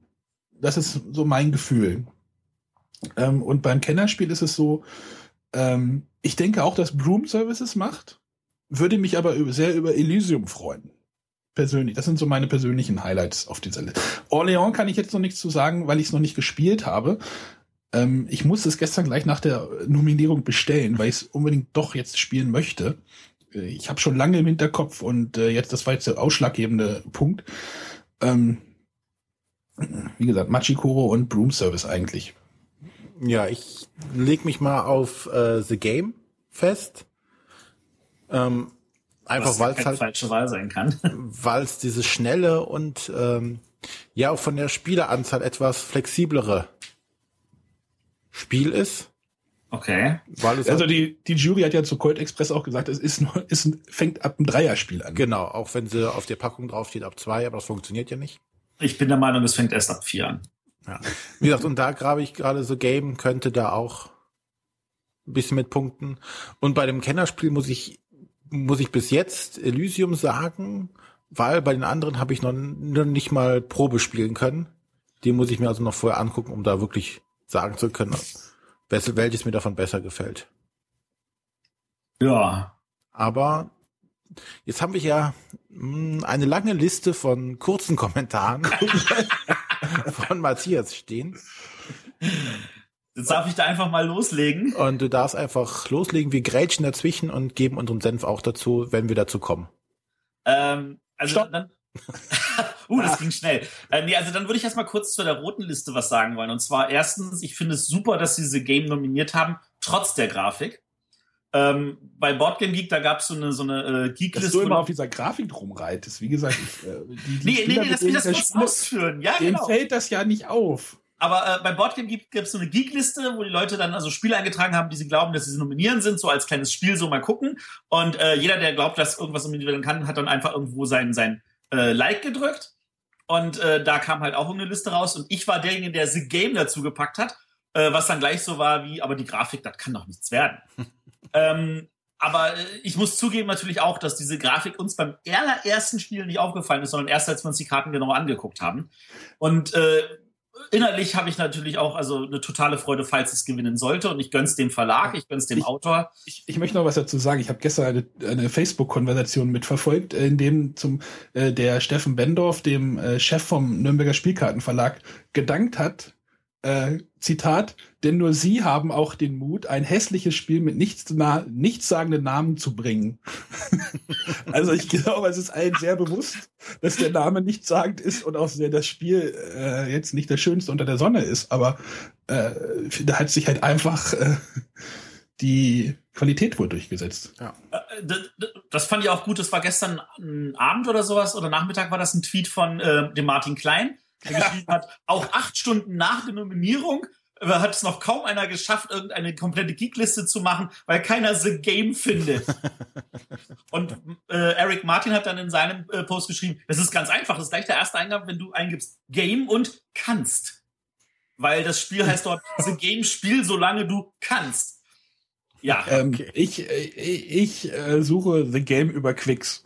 das ist so mein Gefühl. Ähm, und beim Kennerspiel ist es so, ähm, ich denke auch, dass Broom Services macht, würde mich aber sehr über Elysium freuen. Persönlich. Das sind so meine persönlichen Highlights auf dieser Liste. Orléans kann ich jetzt noch nichts zu sagen, weil ich es noch nicht gespielt habe. Ähm, ich musste es gestern gleich nach der Nominierung bestellen, weil ich es unbedingt doch jetzt spielen möchte. Äh, ich habe schon lange im Hinterkopf und äh, jetzt, das war jetzt der ausschlaggebende Punkt. Ähm, wie gesagt, Machikoro und Broom Service eigentlich. Ja, ich leg mich mal auf äh, The Game fest. Ähm, einfach weil es halt falsche Wahl sein kann. <laughs> Weil es diese schnelle und ähm, ja auch von der Spieleranzahl etwas flexiblere Spiel ist. Okay. Weil es also die, die Jury hat ja zu Colt Express auch gesagt, es ist nur, es fängt ab einem Dreierspiel an. Genau, auch wenn sie auf der Packung draufsteht ab zwei, aber das funktioniert ja nicht. Ich bin der Meinung, es fängt erst ab vier an. Ja. Wie gesagt, und da grabe ich gerade so Game könnte da auch ein bisschen mit punkten. Und bei dem Kennerspiel muss ich, muss ich bis jetzt Elysium sagen, weil bei den anderen habe ich noch, noch nicht mal Probe spielen können. Die muss ich mir also noch vorher angucken, um da wirklich sagen zu können, welches mir davon besser gefällt. Ja. Aber jetzt haben wir ja hm, eine lange Liste von kurzen Kommentaren <laughs> von Matthias stehen. Jetzt darf ich da einfach mal loslegen. Und du darfst einfach loslegen. Wir grätschen dazwischen und geben unseren Senf auch dazu, wenn wir dazu kommen. Ähm, also Stopp. dann. <laughs> uh, das ging schnell. Äh, nee, also dann würde ich erstmal kurz zu der roten Liste was sagen wollen. Und zwar erstens, ich finde es super, dass sie diese Game nominiert haben, trotz der Grafik. Ähm, bei Boardgame Geek, da gab es so eine, so eine äh, Geek-Liste. Dass du immer auf dieser Grafik rumreitest. Wie gesagt, ich, äh, die, die nee, Spieler, nee, nee, das will ich das kurz ausführen. Ja, genau. fällt das ja nicht auf. Aber äh, bei Boardgame gibt es so eine Geek-Liste, wo die Leute dann also Spiele eingetragen haben, die sie glauben, dass sie nominieren sind, so als kleines Spiel so mal gucken. Und äh, jeder, der glaubt, dass irgendwas nominiert werden kann, hat dann einfach irgendwo sein, sein äh, Like gedrückt. Und äh, da kam halt auch eine Liste raus. Und ich war derjenige, der The Game dazu gepackt hat, äh, was dann gleich so war wie, aber die Grafik, das kann doch nichts werden. <laughs> ähm, aber äh, ich muss zugeben natürlich auch, dass diese Grafik uns beim allerersten Spiel nicht aufgefallen ist, sondern erst als wir uns die Karten genau angeguckt haben. Und äh, innerlich habe ich natürlich auch also eine totale Freude, falls es gewinnen sollte. Und ich gönn's dem Verlag, ich gönn's dem ich, Autor. Ich, ich möchte noch was dazu sagen. Ich habe gestern eine, eine Facebook-Konversation mitverfolgt, in dem zum äh, der Steffen Bendorf, dem äh, Chef vom Nürnberger Spielkartenverlag, gedankt hat äh, Zitat, denn nur sie haben auch den Mut, ein hässliches Spiel mit nichts, na, nichtssagenden Namen zu bringen. <laughs> also ich glaube, es ist allen sehr bewusst, dass der Name nichtssagend ist und auch sehr das Spiel äh, jetzt nicht das Schönste unter der Sonne ist, aber äh, da hat sich halt einfach äh, die Qualität wohl durchgesetzt. Ja. Äh, das fand ich auch gut. Das war gestern Abend oder sowas oder Nachmittag war das ein Tweet von äh, dem Martin Klein geschrieben hat, auch acht Stunden nach der Nominierung äh, hat es noch kaum einer geschafft, irgendeine komplette Geekliste zu machen, weil keiner The Game findet. <laughs> Und äh, Eric Martin hat dann in seinem äh, Post geschrieben, das ist ganz einfach, das ist gleich der erste Eingabe, wenn du eingibst Game und kannst. Weil das Spiel heißt dort <laughs> The Game Spiel, solange du kannst. Ja. Ähm, okay. Ich, äh, ich, ich äh, suche The Game über Quicks.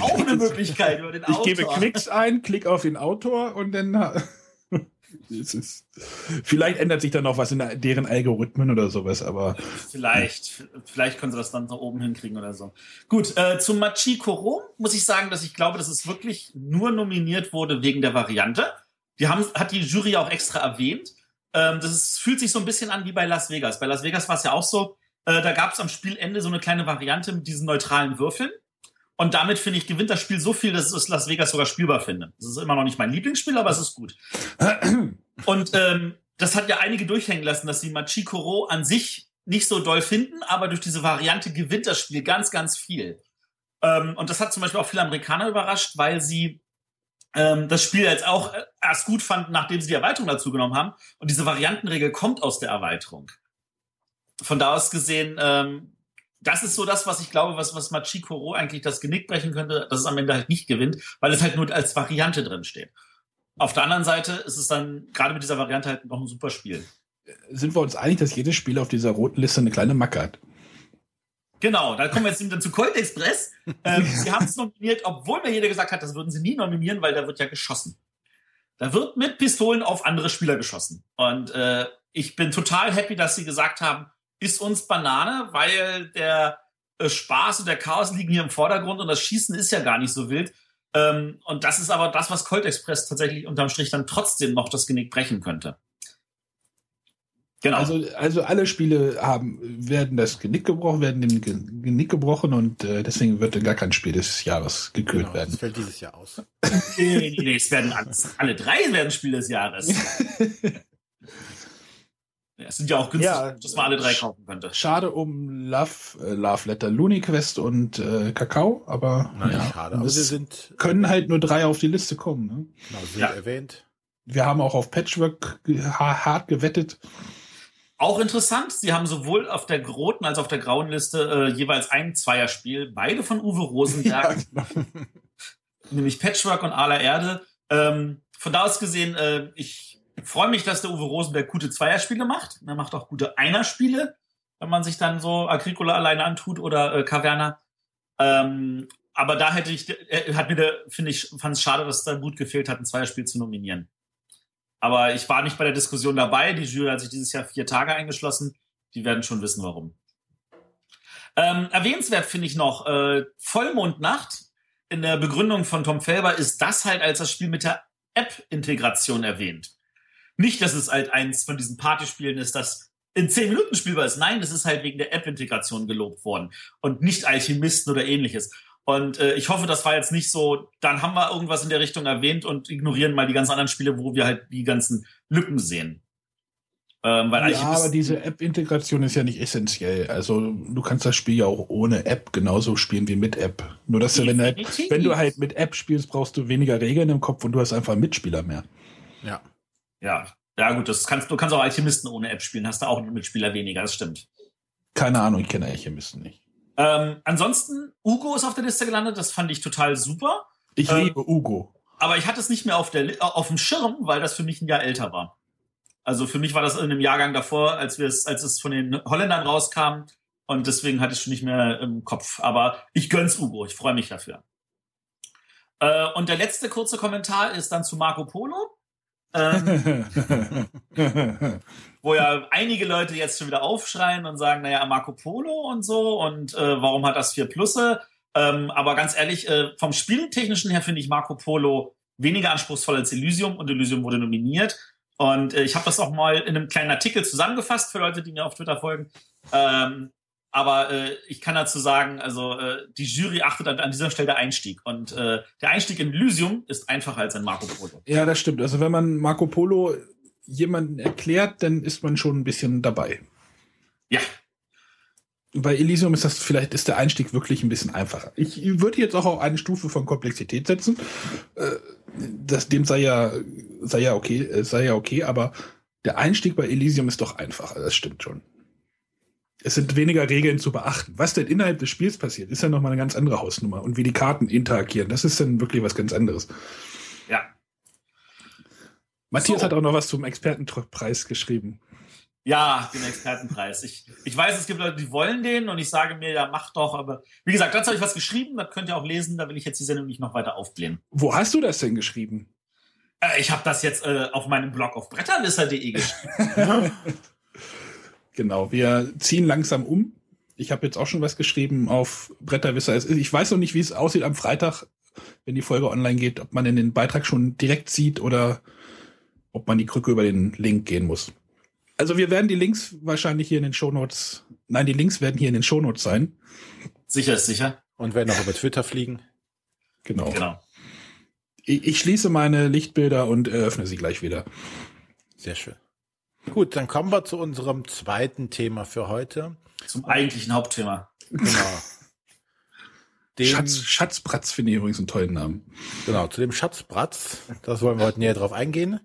Auch eine Möglichkeit über den Autor. Ich gebe Klicks ein, klick auf den Autor und dann. <laughs> ist, vielleicht ändert sich dann noch was in deren Algorithmen oder sowas, aber. Vielleicht, vielleicht können sie das dann nach oben hinkriegen oder so. Gut, äh, zum Machi Koro muss ich sagen, dass ich glaube, dass es wirklich nur nominiert wurde wegen der Variante. Die haben, hat die Jury auch extra erwähnt. Ähm, das ist, fühlt sich so ein bisschen an wie bei Las Vegas. Bei Las Vegas war es ja auch so, äh, da gab es am Spielende so eine kleine Variante mit diesen neutralen Würfeln. Und damit finde ich, gewinnt das Spiel so viel, dass es Las Vegas sogar spielbar finde. Das ist immer noch nicht mein Lieblingsspiel, aber es ist gut. <clears throat> Und ähm, das hat ja einige durchhängen lassen, dass sie Machikoro an sich nicht so doll finden, aber durch diese Variante gewinnt das Spiel ganz, ganz viel. Ähm, und das hat zum Beispiel auch viele Amerikaner überrascht, weil sie ähm, das Spiel jetzt auch erst gut fanden, nachdem sie die Erweiterung dazu genommen haben. Und diese Variantenregel kommt aus der Erweiterung. Von da aus gesehen ähm, das ist so das, was ich glaube, was, was Machikoro eigentlich das Genick brechen könnte, dass es am Ende halt nicht gewinnt, weil es halt nur als Variante drin steht. Auf der anderen Seite ist es dann gerade mit dieser Variante halt noch ein super Spiel. Sind wir uns einig, dass jedes Spiel auf dieser roten Liste eine kleine Macke hat? Genau, da kommen wir jetzt dann zu Colt Express. <laughs> Ähm, sie haben es nominiert, obwohl mir jeder gesagt hat, das würden sie nie nominieren, weil da wird ja geschossen. Da wird mit Pistolen auf andere Spieler geschossen. Und äh, ich bin total happy, dass sie gesagt haben, ist uns Banane, weil der äh, Spaß und der Chaos liegen hier im Vordergrund und das Schießen ist ja gar nicht so wild. Ähm, und das ist aber das, was Colt Express tatsächlich unterm Strich dann trotzdem noch das Genick brechen könnte. Genau. Also, also alle Spiele haben, werden das Genick gebrochen, werden dem Genick gebrochen und äh, deswegen wird dann gar kein Spiel des Jahres gekürt genau, werden. Das fällt dieses Jahr aus. nee, nee, es werden alles, alle drei werden Spiel des Jahres. <laughs> Ja, es sind ja auch günstig, ja, dass man alle drei kaufen könnte. Schade um Love, äh, Love Letter, Looney Quest und äh, Kakao, aber Nein, ja, schade. Aber wir sind können halt nur drei auf die Liste kommen. Ne? Genau, sind ja. erwähnt. Wir haben auch auf Patchwork hart gewettet. Auch interessant, sie haben sowohl auf der roten als auch auf der grauen Liste äh, jeweils ein Zweierspiel, beide von Uwe Rosenberg, <laughs> ja, genau. nämlich Patchwork und Aller Erde. Ähm, von da aus gesehen, äh, ich freue mich, dass der Uwe Rosenberg gute Zweierspiele macht. Er macht auch gute Einerspiele, wenn man sich dann so Agricola alleine antut oder äh, Caverna. Ähm, aber da hätte ich, äh, hat mir der, finde ich, fand es schade, dass es da gut gefehlt hat, ein Zweierspiel zu nominieren. Aber ich war nicht bei der Diskussion dabei. Die Jury hat sich dieses Jahr vier Tage eingeschlossen. Die werden schon wissen, warum. Ähm, erwähnenswert finde ich noch äh, Vollmondnacht. In der Begründung von Tom Felber ist das halt als das Spiel mit der App-Integration erwähnt. Nicht, dass es halt eins von diesen Partyspielen ist, das in zehn Minuten spielbar ist. Nein, das ist halt wegen der App-Integration gelobt worden und nicht Alchemisten oder ähnliches. Und äh, ich hoffe, das war jetzt nicht so, dann haben wir irgendwas in der Richtung erwähnt und ignorieren mal die ganzen anderen Spiele, wo wir halt die ganzen Lücken sehen. Ähm, weil ja, aber diese App-Integration ist ja nicht essentiell. Also du kannst das Spiel ja auch ohne App genauso spielen wie mit App. Nur dass du, wenn, halt, wenn du halt mit App spielst, brauchst du weniger Regeln im Kopf und du hast einfach einen Mitspieler mehr. Ja. Ja. Ja, gut, das kannst, du kannst auch Alchemisten ohne App spielen, hast du auch einen Mitspieler weniger, das stimmt. Keine Ahnung, ich kenne Alchemisten nicht. Ähm, ansonsten, Ugo ist auf der Liste gelandet, das fand ich total super. Ich ähm, liebe Ugo. Aber ich hatte es nicht mehr auf, der, auf dem Schirm, weil das für mich ein Jahr älter war. Also für mich war das in einem Jahrgang davor, als wir es, als es von den Holländern rauskam. Und deswegen hatte ich es schon nicht mehr im Kopf. Aber ich gönn's Ugo, ich freue mich dafür. Äh, und der letzte kurze Kommentar ist dann zu Marco Polo. Ähm, <laughs> wo ja einige Leute jetzt schon wieder aufschreien und sagen, naja, Marco Polo und so und äh, warum hat das vier Plusse? Ähm, aber ganz ehrlich, äh, vom Spieltechnischen her finde ich Marco Polo weniger anspruchsvoll als Elysium und Elysium wurde nominiert. Und äh, ich habe das auch mal in einem kleinen Artikel zusammengefasst für Leute, die mir auf Twitter folgen. Ähm, aber äh, ich kann dazu sagen, also äh, die Jury achtet an, an dieser Stelle der Einstieg. Und äh, der Einstieg in Elysium ist einfacher als ein Marco Polo. Ja, das stimmt. Also wenn man Marco Polo jemanden erklärt, dann ist man schon ein bisschen dabei. Ja. Bei Elysium ist das vielleicht ist der Einstieg wirklich ein bisschen einfacher. Ich würde jetzt auch auf eine Stufe von Komplexität setzen. Äh, das, dem sei ja sei ja okay, äh, sei ja okay, aber der Einstieg bei Elysium ist doch einfacher. Das stimmt schon es sind weniger Regeln zu beachten. Was denn innerhalb des Spiels passiert, ist ja nochmal eine ganz andere Hausnummer. Und wie die Karten interagieren, das ist dann wirklich was ganz anderes. Ja. Matthias so. hat auch noch was zum Expertenpreis geschrieben. Ja, den Expertenpreis. Ich, ich weiß, es gibt Leute, die wollen den und ich sage mir, ja, mach doch, aber wie gesagt, dazu habe ich was geschrieben, das könnt ihr auch lesen, da will ich jetzt die Sendung nicht noch weiter aufblähen. Wo hast du das denn geschrieben? Äh, ich habe das jetzt äh, auf meinem Blog auf bretterwisser.de geschrieben. <laughs> Genau, wir ziehen langsam um. Ich habe jetzt auch schon was geschrieben auf Bretterwisser. Ich weiß noch nicht, wie es aussieht am Freitag, wenn die Folge online geht, ob man in den Beitrag schon direkt sieht oder ob man die Krücke über den Link gehen muss. Also wir werden die Links wahrscheinlich hier in den Shownotes, nein, die Links werden hier in den Shownotes sein. Sicher ist sicher. Und werden auch über Twitter fliegen. Genau. genau. Ich, ich schließe meine Lichtbilder und eröffne sie gleich wieder. Sehr schön. Gut, dann kommen wir zu unserem zweiten Thema für heute. Zum eigentlichen Hauptthema. Genau. <laughs> Dem, Schatz, Schatzbratz finde ich übrigens einen tollen Namen. Genau, zu dem Schatzbratz, das wollen wir heute näher drauf eingehen.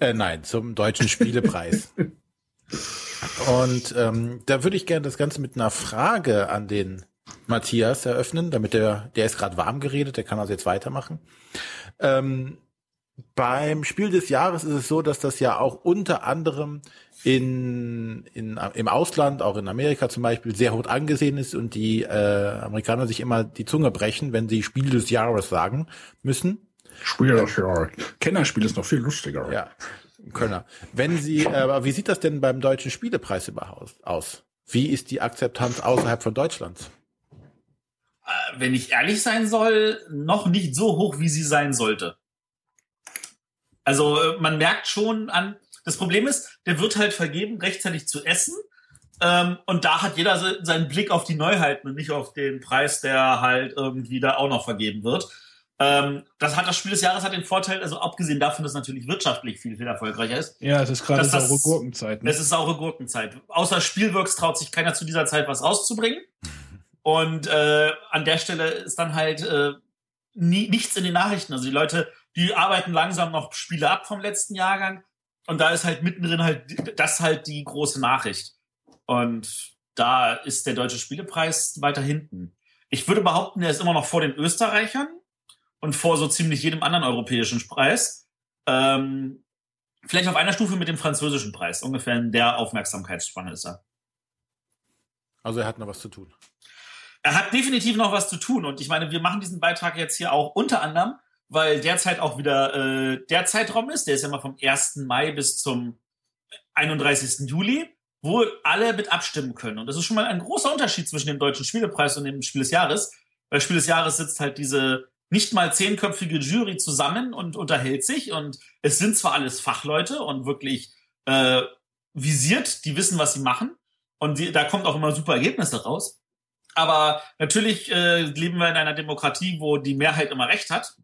Äh, nein, zum Deutschen Spielepreis. <laughs> Und ähm, da würde ich gerne das Ganze mit einer Frage an den Matthias eröffnen, damit der, der ist gerade warm geredet, der kann also jetzt weitermachen. Ähm, beim Spiel des Jahres ist es so, dass das ja auch unter anderem in, in, im Ausland, auch in Amerika zum Beispiel, sehr hoch angesehen ist und die äh, Amerikaner sich immer die Zunge brechen, wenn sie Spiel des Jahres sagen müssen. Spiel das ja. Kennerspiel ist noch viel lustiger. Ja, Könner. Wenn Sie, aber wie sieht das denn beim deutschen Spielepreis überhaupt aus? Wie ist die Akzeptanz außerhalb von Deutschlands? Äh, wenn ich ehrlich sein soll, noch nicht so hoch, wie sie sein sollte. Also äh, man merkt schon an, das Problem ist, der wird halt vergeben, rechtzeitig zu essen. Ähm, und da hat jeder seinen Blick auf die Neuheiten und nicht auf den Preis, der halt irgendwie da auch noch vergeben wird. Ähm, das hat das Spiel des Jahres hat den Vorteil, also abgesehen davon, dass es natürlich wirtschaftlich viel, viel erfolgreicher ist. Ja, es ist gerade saure Gurkenzeit. Ne? Es ist saure Gurkenzeit. Außer Spielworks traut sich keiner zu dieser Zeit was rauszubringen. <laughs> Und äh, an der Stelle ist dann halt äh, nie, nichts in den Nachrichten. Also die Leute, die arbeiten langsam noch Spiele ab vom letzten Jahrgang. Und da ist halt mittendrin halt das halt die große Nachricht. Und da ist der deutsche Spielepreis weiter hinten. Ich würde behaupten, er ist immer noch vor den Österreichern und vor so ziemlich jedem anderen europäischen Preis. Ähm, vielleicht auf einer Stufe mit dem französischen Preis. Ungefähr in der Aufmerksamkeitsspanne ist er. Also er hat noch was zu tun. Er hat definitiv noch was zu tun. Und ich meine, wir machen diesen Beitrag jetzt hier auch unter anderem, weil derzeit auch wieder äh, der Zeitraum ist. Der ist ja mal vom 1. Mai bis zum 31. Juli, wo alle mit abstimmen können. Und das ist schon mal ein großer Unterschied zwischen dem Deutschen Spielepreis und dem Spiel des Jahres. Weil Spiel des Jahres sitzt halt diese nicht mal zehnköpfige Jury zusammen und unterhält sich. Und es sind zwar alles Fachleute und wirklich äh, visiert, die wissen, was sie machen. Und die, da kommt auch immer super Ergebnisse raus. Aber natürlich äh, leben wir in einer Demokratie, wo die Mehrheit immer recht hat.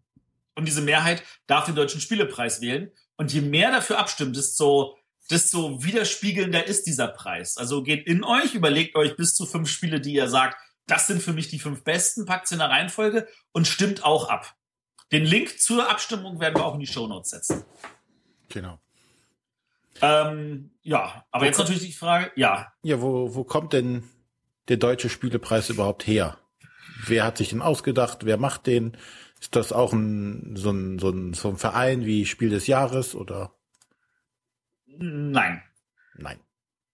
Und diese Mehrheit darf den Deutschen Spielepreis wählen. Und je mehr dafür abstimmt, desto, desto widerspiegelnder ist dieser Preis. Also geht in euch, überlegt euch bis zu fünf Spiele, die ihr sagt, das sind für mich die fünf besten, packt in der Reihenfolge und stimmt auch ab. Den Link zur Abstimmung werden wir auch in die Show Notes setzen. Genau. Ähm, ja, aber wo jetzt natürlich die Frage, ja. Ja, wo, wo kommt denn der Deutsche Spielepreis überhaupt her? Wer hat sich den ausgedacht? Wer macht den? Ist das auch ein, so, ein, so, ein, so ein Verein wie Spiel des Jahres oder? Nein. Nein.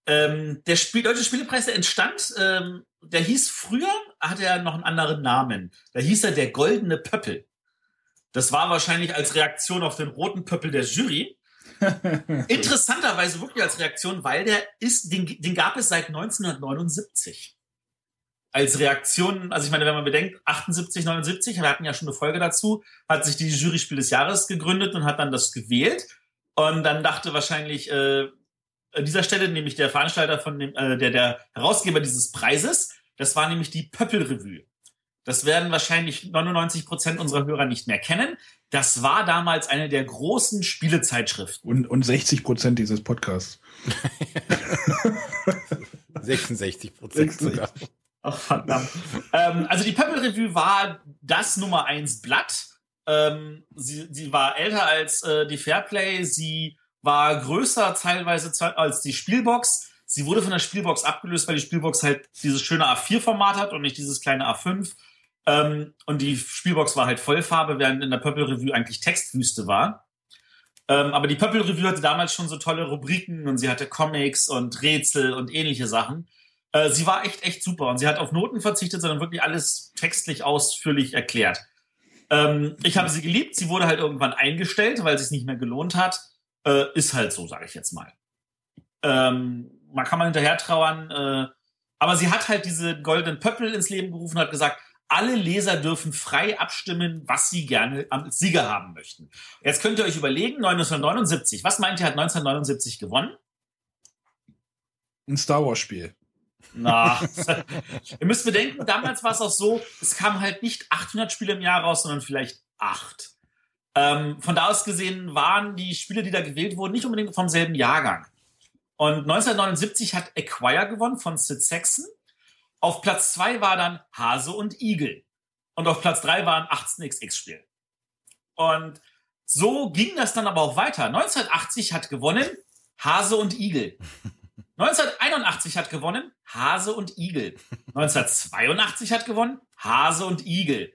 Ähm, der Spiel, Deutsche Spielepreis, der entstand ähm, der hieß früher, hatte er noch einen anderen Namen. Da hieß er der Goldene Pöppel. Das war wahrscheinlich als Reaktion auf den roten Pöppel der Jury. <laughs> Interessanterweise wirklich als Reaktion, weil der ist, den, den gab es seit 1979. Als Reaktion, also ich meine, wenn man bedenkt, 78, 79, wir hatten ja schon eine Folge dazu, hat sich die Jury Spiel des Jahres gegründet und hat dann das gewählt. Und dann dachte wahrscheinlich äh, an dieser Stelle nämlich der Veranstalter von dem, äh, der, der Herausgeber dieses Preises, das war nämlich die Pöppel-Revue. Das werden wahrscheinlich 99 Prozent unserer Hörer nicht mehr kennen. Das war damals eine der großen Spielezeitschriften. Und, und 60 Prozent dieses Podcasts. <laughs> 66 Prozent sogar. Ach, verdammt. ähm, also die Pöppel Revue war das Nummer eins Blatt. Ähm, sie, sie war älter als äh, die Fairplay. Sie war größer teilweise als die Spielbox. Sie wurde von der Spielbox abgelöst, weil die Spielbox halt dieses schöne A4-Format hat und nicht dieses kleine A5. Ähm, und die Spielbox war halt Vollfarbe, während in der Purple Review eigentlich Textwüste war. Ähm, aber die Purple Review hatte damals schon so tolle Rubriken und sie hatte Comics und Rätsel und ähnliche Sachen. Äh, sie war echt, echt super und sie hat auf Noten verzichtet, sondern wirklich alles textlich ausführlich erklärt. Ähm, ich habe sie geliebt. Sie wurde halt irgendwann eingestellt, weil es sich nicht mehr gelohnt hat. Äh, ist halt so, sage ich jetzt mal. Ähm, man kann mal hinterher trauern. Äh, aber sie hat halt diese goldenen Pöppel ins Leben gerufen und hat gesagt, alle Leser dürfen frei abstimmen, was sie gerne als Sieger haben möchten. Jetzt könnt ihr euch überlegen, 1979, was meint ihr, hat 1979 gewonnen? Ein Star Wars Spiel. Na, <laughs> ihr müsst bedenken, damals war es auch so, es kamen halt nicht 800 Spiele im Jahr raus, sondern vielleicht acht. Ähm, von da aus gesehen waren die Spiele, die da gewählt wurden, nicht unbedingt vom selben Jahrgang. Und 1979 hat Acquire gewonnen von Sid Saxon. Auf Platz zwei war dann Hase und Igel. Und auf Platz drei war ein 18xx-Spiel. Und so ging das dann aber auch weiter. 1980 hat gewonnen Hase und Igel. 1981 hat gewonnen Hase und Igel. 1982 hat gewonnen Hase und Igel.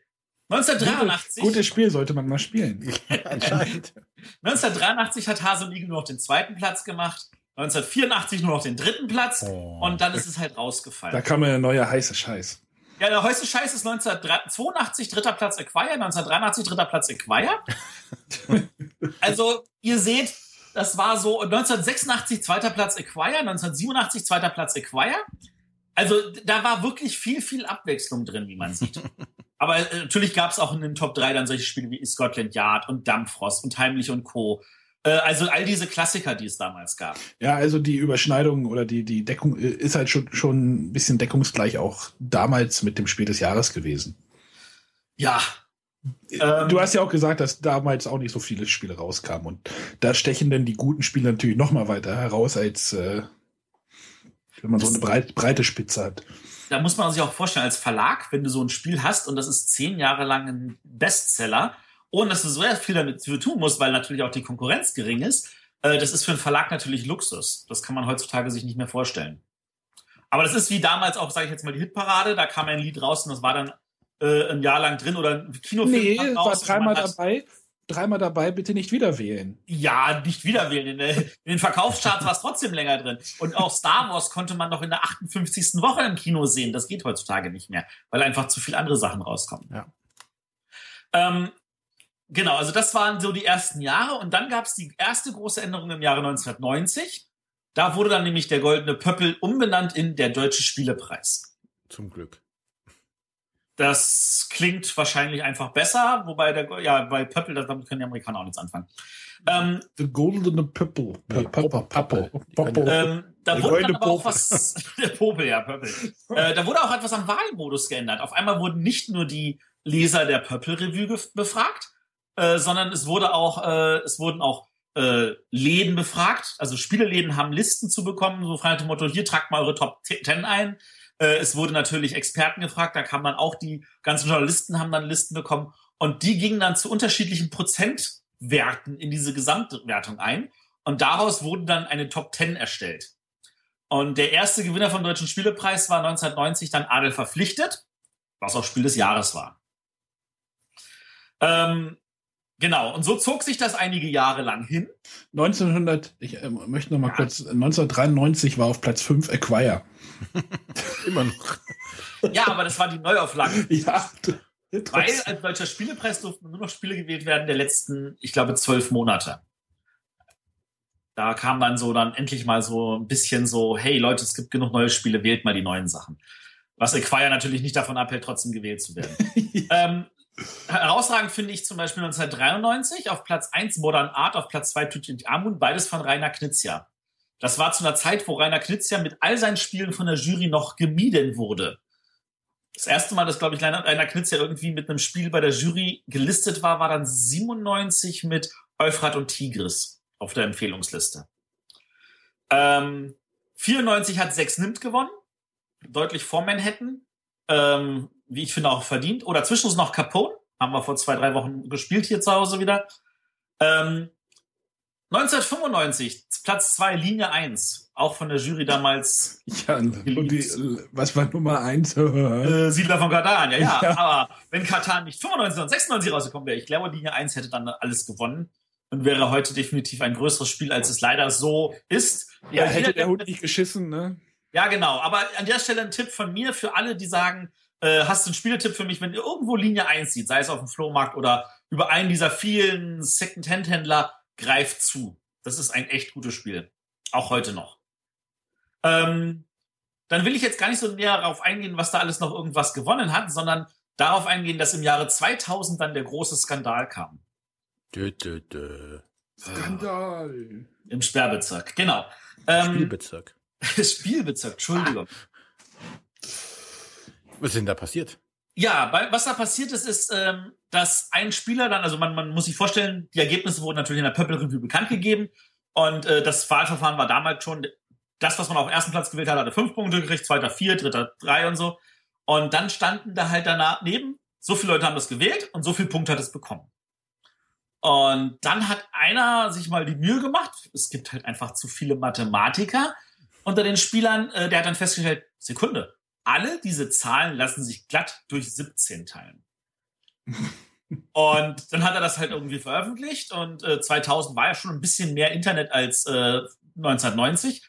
1983. Gutes Spiel sollte man mal spielen. <laughs> Anscheinend. 1983 hat Hase und Igel nur noch den zweiten Platz gemacht. 1984 nur noch den dritten Platz oh. und dann ist es halt rausgefallen. Da kam ja ein neuer heißer Scheiß. Ja, der heiße Scheiß ist 1982 dritter Platz Acquire, 1983 dritter Platz Acquire. <laughs> also, ihr seht, das war so 1986 zweiter Platz Acquire, 1987 zweiter Platz Acquire. Also da war wirklich viel, viel Abwechslung drin, wie man sieht. <laughs> Aber äh, natürlich gab es auch in den Top 3 dann solche Spiele wie Scotland Yard und Dampfrost und Heimlich und Co. Äh, also all diese Klassiker, die es damals gab. Ja, also die Überschneidung oder die, die Deckung äh, ist halt schon, schon ein bisschen deckungsgleich auch damals mit dem Spiel des Jahres gewesen. Ja, ähm, du hast ja auch gesagt, dass damals auch nicht so viele Spiele rauskamen und da stechen denn die guten Spiele natürlich noch mal weiter heraus, als äh, wenn man so eine breit, breite Spitze hat. Da muss man sich auch vorstellen, als Verlag, wenn du so ein Spiel hast und das ist zehn Jahre lang ein Bestseller, ohne dass du so viel damit tun musst, weil natürlich auch die Konkurrenz gering ist, äh, das ist für einen Verlag natürlich Luxus. Das kann man heutzutage sich nicht mehr vorstellen. Aber das ist wie damals auch, sage ich jetzt mal, die Hitparade. Da kam ein Lied raus und das war dann äh, ein Jahr lang drin oder ein Kinofilm. Nee, war dreimal dabei. Dreimal dabei, bitte nicht wieder wählen. Ja, nicht wieder wählen. In, in den Verkaufscharts war es trotzdem länger drin. Und auch Star Wars konnte man noch in der 58. Woche im Kino sehen. Das geht heutzutage nicht mehr, weil einfach zu viele andere Sachen rauskommen. Ja. Ähm, genau, also das waren so die ersten Jahre. Und dann gab es die erste große Änderung im Jahre 1990. Da wurde dann nämlich der Goldene Pöppel umbenannt in der Deutsche Spielepreis. Zum Glück. Das klingt wahrscheinlich einfach besser, wobei der, ja, bei Pöppel, damit können die Amerikaner auch nichts anfangen. Ähm, The Golden Pöppel. Pöppel. Ähm, da wurde dann aber auch was, <laughs> der Popel, ja, Pöppel. Äh, da wurde auch etwas am Wahlmodus geändert. Auf einmal wurden nicht nur die Leser der Pöppel-Revue befragt, äh, sondern es wurde auch, äh, es wurden auch äh, Läden befragt. Also Spieleläden haben Listen zu bekommen, so frei nach dem Motto, hier tragt mal eure Top 10 ein. Äh, es wurde natürlich Experten gefragt, da kam dann auch die ganzen Journalisten haben dann Listen bekommen und die gingen dann zu unterschiedlichen Prozentwerten in diese Gesamtwertung ein und daraus wurde dann eine Top 10 erstellt. Und der erste Gewinner vom Deutschen Spielepreis war 1990 dann Adel verpflichtet, was auch Spiel des Jahres war. Ähm, Genau, und so zog sich das einige Jahre lang hin. 1900, ich äh, möchte noch mal ja. kurz, 1993 war auf Platz 5 Acquire. <laughs> Immer noch. Ja, aber das war die Neuauflage. <laughs> ja. Weil als deutscher Spielepreis durften nur noch Spiele gewählt werden der letzten, ich glaube, zwölf Monate. Da kam dann so dann endlich mal so ein bisschen so, hey Leute, es gibt genug neue Spiele, wählt mal die neuen Sachen. Was Acquire natürlich nicht davon abhält, trotzdem gewählt zu werden. <laughs> ähm, Herausragend finde ich zum Beispiel 1993 auf Platz 1 Modern Art, auf Platz 2 Tutankamon, beides von Rainer Knizia. Das war zu einer Zeit, wo Rainer Knizia mit all seinen Spielen von der Jury noch gemieden wurde. Das erste Mal, dass, glaube ich, Rainer Knizia irgendwie mit einem Spiel bei der Jury gelistet war, war dann 97 mit Euphrat und Tigris auf der Empfehlungsliste. Ähm, 94 hat Sechs Nimmt gewonnen, deutlich vor Manhattan. Ähm, wie ich finde, auch verdient. Oder zwischendurch noch Capone. Haben wir vor zwei, drei Wochen gespielt hier zu Hause wieder. Ähm, 1995, Platz zwei Linie eins Auch von der Jury damals. <laughs> Ja, und die, was war Nummer eins <laughs> äh, Siedler von Katan, ja, ja, ja. Aber wenn Katan nicht 95, sondern 96 rausgekommen wäre, ich glaube, Linie eins hätte dann alles gewonnen und wäre heute definitiv ein größeres Spiel, als es leider so ist. Ja, hätte der Hund nicht geschissen, ne? Ja, genau. Aber an der Stelle ein Tipp von mir für alle, die sagen, äh, hast du einen Spieletipp für mich, wenn ihr irgendwo Linie 1 sieht, sei es auf dem Flohmarkt oder über einen dieser vielen Second-Hand-Händler, greift zu. Das ist ein echt gutes Spiel. Auch heute noch. Ähm, dann will ich jetzt gar nicht so näher darauf eingehen, was da alles noch irgendwas gewonnen hat, sondern darauf eingehen, dass im Jahre 2000 dann der große Skandal kam. Dö, dö, dö. Skandal. Im Sperrbezirk, genau. Ähm, Spielbezirk. <laughs> Spielbezirk, Entschuldigung. Was ist denn da passiert? Ja, was da passiert ist, ist, ähm, dass ein Spieler dann, also man, man muss sich vorstellen, die Ergebnisse wurden natürlich in der Purple Review bekannt gegeben und äh, das Wahlverfahren war damals schon, das, was man auf ersten Platz gewählt hat, hatte fünf Punkte gekriegt, zweiter vier, dritter drei und so. Und dann standen da halt danach neben, so viele Leute haben das gewählt und so viele Punkte hat es bekommen. Und dann hat einer sich mal die Mühe gemacht, es gibt halt einfach zu viele Mathematiker unter den Spielern, äh, der hat dann festgestellt, Sekunde, alle diese Zahlen lassen sich glatt durch 17 teilen. und dann hat er das halt irgendwie veröffentlicht und äh, 2000 war ja schon ein bisschen mehr Internet als äh, 1990.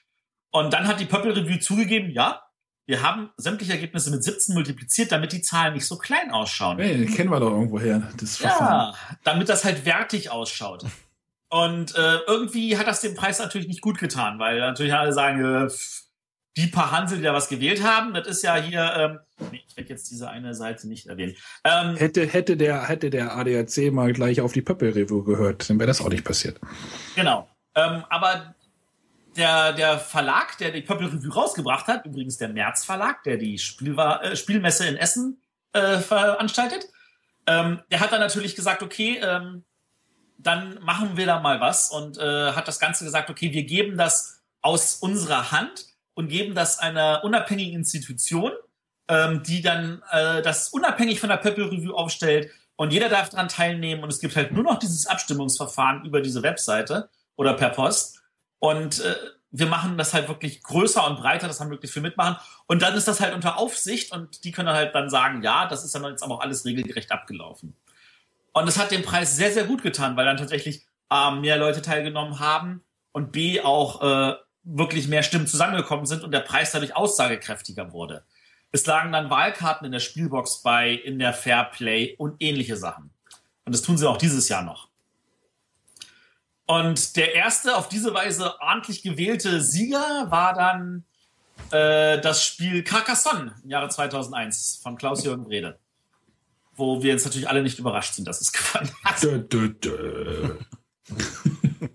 Und dann hat die Purple Review zugegeben, ja, wir haben sämtliche Ergebnisse mit 17 multipliziert, damit die Zahlen nicht so klein ausschauen. Hey, kennen wir doch irgendwo her, das Verfahren. Ja, damit das halt wertig ausschaut. Und äh, irgendwie hat das dem Preis natürlich nicht gut getan, weil natürlich alle sagen, äh, die paar Hansel, die da was gewählt haben, das ist ja hier, ähm, nee, ich werde jetzt diese eine Seite nicht erwähnen. Ähm, hätte, hätte, der, hätte der ADAC mal gleich auf die Pöppel-Review gehört, dann wäre das auch nicht passiert. Genau. Ähm, aber der, der Verlag, der die Pöppel Review rausgebracht hat, übrigens der März Verlag, der die Spielwa äh, Spielmesse in Essen äh, veranstaltet, ähm, der hat dann natürlich gesagt, okay, ähm, dann machen wir da mal was und äh, hat das Ganze gesagt, okay, wir geben das aus unserer Hand und geben das einer unabhängigen Institution, ähm, die dann äh, das unabhängig von der Pöppel Review aufstellt. Und jeder darf daran teilnehmen. Und es gibt halt nur noch dieses Abstimmungsverfahren über diese Webseite oder per Post. Und äh, wir machen das halt wirklich größer und breiter, dass haben möglichst viel mitmachen. Und dann ist das halt unter Aufsicht. Und die können halt dann sagen, ja, das ist dann jetzt aber auch alles regelgerecht abgelaufen. Und es hat den Preis sehr, sehr gut getan, weil dann tatsächlich A, mehr Leute teilgenommen haben und B, auch äh, wirklich mehr Stimmen zusammengekommen sind und der Preis dadurch aussagekräftiger wurde. Es lagen dann Wahlkarten in der Spielbox bei, in der Fairplay und ähnliche Sachen. Und das tun sie auch dieses Jahr noch. Und der erste auf diese Weise ordentlich gewählte Sieger war dann äh, das Spiel Carcassonne im Jahre 2001 von Klaus-Jürgen Brede. Wo wir jetzt natürlich alle nicht überrascht sind, dass es <laughs> gewonnen hat. Dö, dö, dö. <laughs>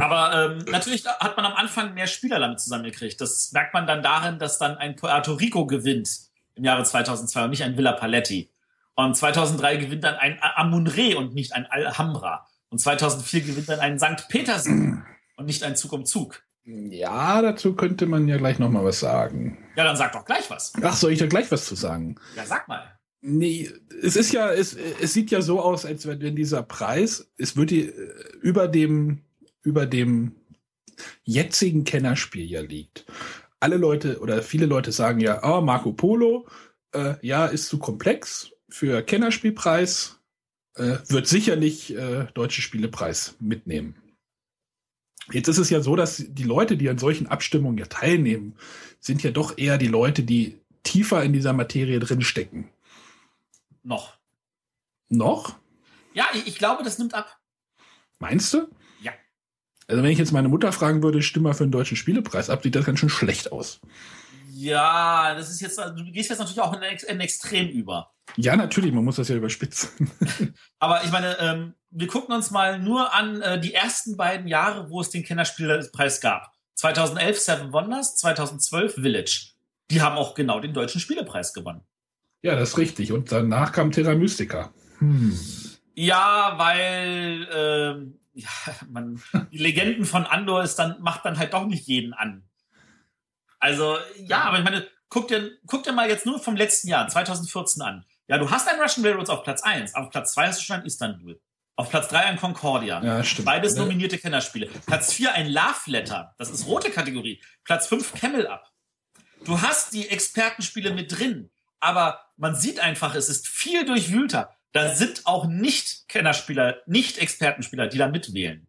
Aber ähm, natürlich hat man am Anfang mehr Spieler damit zusammengekriegt. Das merkt man dann darin, dass dann ein Puerto Rico gewinnt im Jahre 2002 und nicht ein Villa Paletti. Und 2003 gewinnt dann ein Amunre und nicht ein Alhambra. Und 2004 gewinnt dann ein St. Petersen und nicht ein Zug um Zug. Ja, dazu könnte man ja gleich noch mal was sagen. Ja, dann sag doch gleich was. Ach, soll ich da gleich was zu sagen? Ja, sag mal. Nee, es ist ja, es, es sieht ja so aus, als wenn, wenn dieser Preis, es würde über dem über dem jetzigen Kennerspiel ja liegt. Alle Leute oder viele Leute sagen ja, oh, Marco Polo, äh, ja, ist zu komplex für Kennerspielpreis, äh, wird sicherlich äh, Deutsche Spielepreis mitnehmen. Jetzt ist es ja so, dass die Leute, die an solchen Abstimmungen ja teilnehmen, sind ja doch eher die Leute, die tiefer in dieser Materie drinstecken. Noch. Noch? Ja, ich, ich glaube, das nimmt ab. Meinst du? Also wenn ich jetzt meine Mutter fragen würde, stimme mal für den deutschen Spielepreis ab, sieht das ganz schön schlecht aus. Ja, das ist jetzt, du gehst jetzt natürlich auch in ein Extrem über. Ja, natürlich, man muss das ja überspitzen. <laughs> Aber ich meine, ähm, wir gucken uns mal nur an äh, die ersten beiden Jahre, wo es den Kennerspielpreis gab. 2011 Seven Wonders, 2012 Village. Die haben auch genau den deutschen Spielepreis gewonnen. Ja, das ist richtig. Und danach kam Terra Mystica. Hm. Ja, weil äh, ja, <laughs> man, die Legenden von Andor ist dann, macht dann halt doch nicht jeden an. Also, ja, aber ich meine, guck dir, guck dir mal jetzt nur vom letzten Jahr, 2014 an. Ja, du hast ein Russian Railroads auf Platz 1, auf Platz 2 hast du schon ein Istanbul. Auf Platz 3 ein Concordia. Ja, stimmt. Beides nominierte Kennerspiele. Platz 4 ein Love Letter. Das ist rote Kategorie. Platz 5 Camel Up. Du hast die Expertenspiele mit drin. Aber man sieht einfach, es ist viel durchwühlter. Da sind auch nicht Kennerspieler, nicht Expertenspieler, die da mitwählen.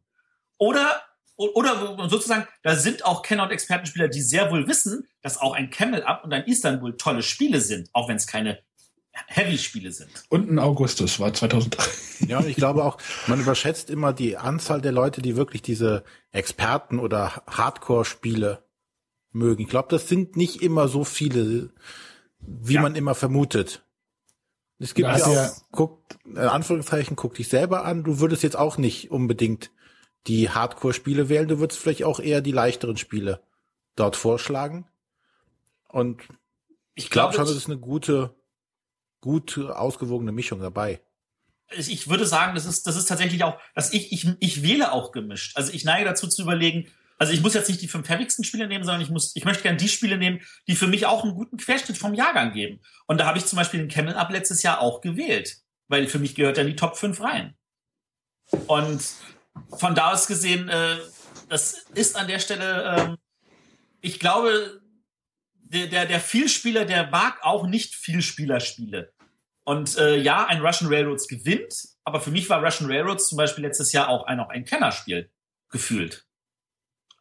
Oder, oder sozusagen, da sind auch Kenner- und Expertenspieler, die sehr wohl wissen, dass auch ein Camel Up und ein Istanbul tolle Spiele sind, auch wenn es keine Heavy-Spiele sind. Und ein Augustus war 2003. Ja, und ich glaube auch, man überschätzt immer die Anzahl der Leute, die wirklich diese Experten- oder Hardcore-Spiele mögen. Ich glaube, das sind nicht immer so viele, wie ja. man immer vermutet. Es gibt ja auch, ja guck, äh, Anführungszeichen, guck dich selber an. Du würdest jetzt auch nicht unbedingt die Hardcore-Spiele wählen. Du würdest vielleicht auch eher die leichteren Spiele dort vorschlagen. Und ich glaube glaub schon, das ist eine gute, gute, ausgewogene Mischung dabei. Ich würde sagen, das ist, das ist tatsächlich auch, dass ich, ich, ich wähle auch gemischt. Also ich neige dazu zu überlegen, also ich muss jetzt nicht die fünf fertigsten Spiele nehmen, sondern ich muss, ich möchte gerne die Spiele nehmen, die für mich auch einen guten Querschnitt vom Jahrgang geben. Und da habe ich zum Beispiel den Camel Up letztes Jahr auch gewählt, weil für mich gehört in die Top 5 rein. Und von da aus gesehen, äh, das ist an der Stelle, äh, ich glaube, der, der, der Vielspieler, der mag auch nicht Vielspielerspiele. Und äh, ja, ein Russian Railroads gewinnt, aber für mich war Russian Railroads zum Beispiel letztes Jahr auch ein, auch ein Kennerspiel gefühlt.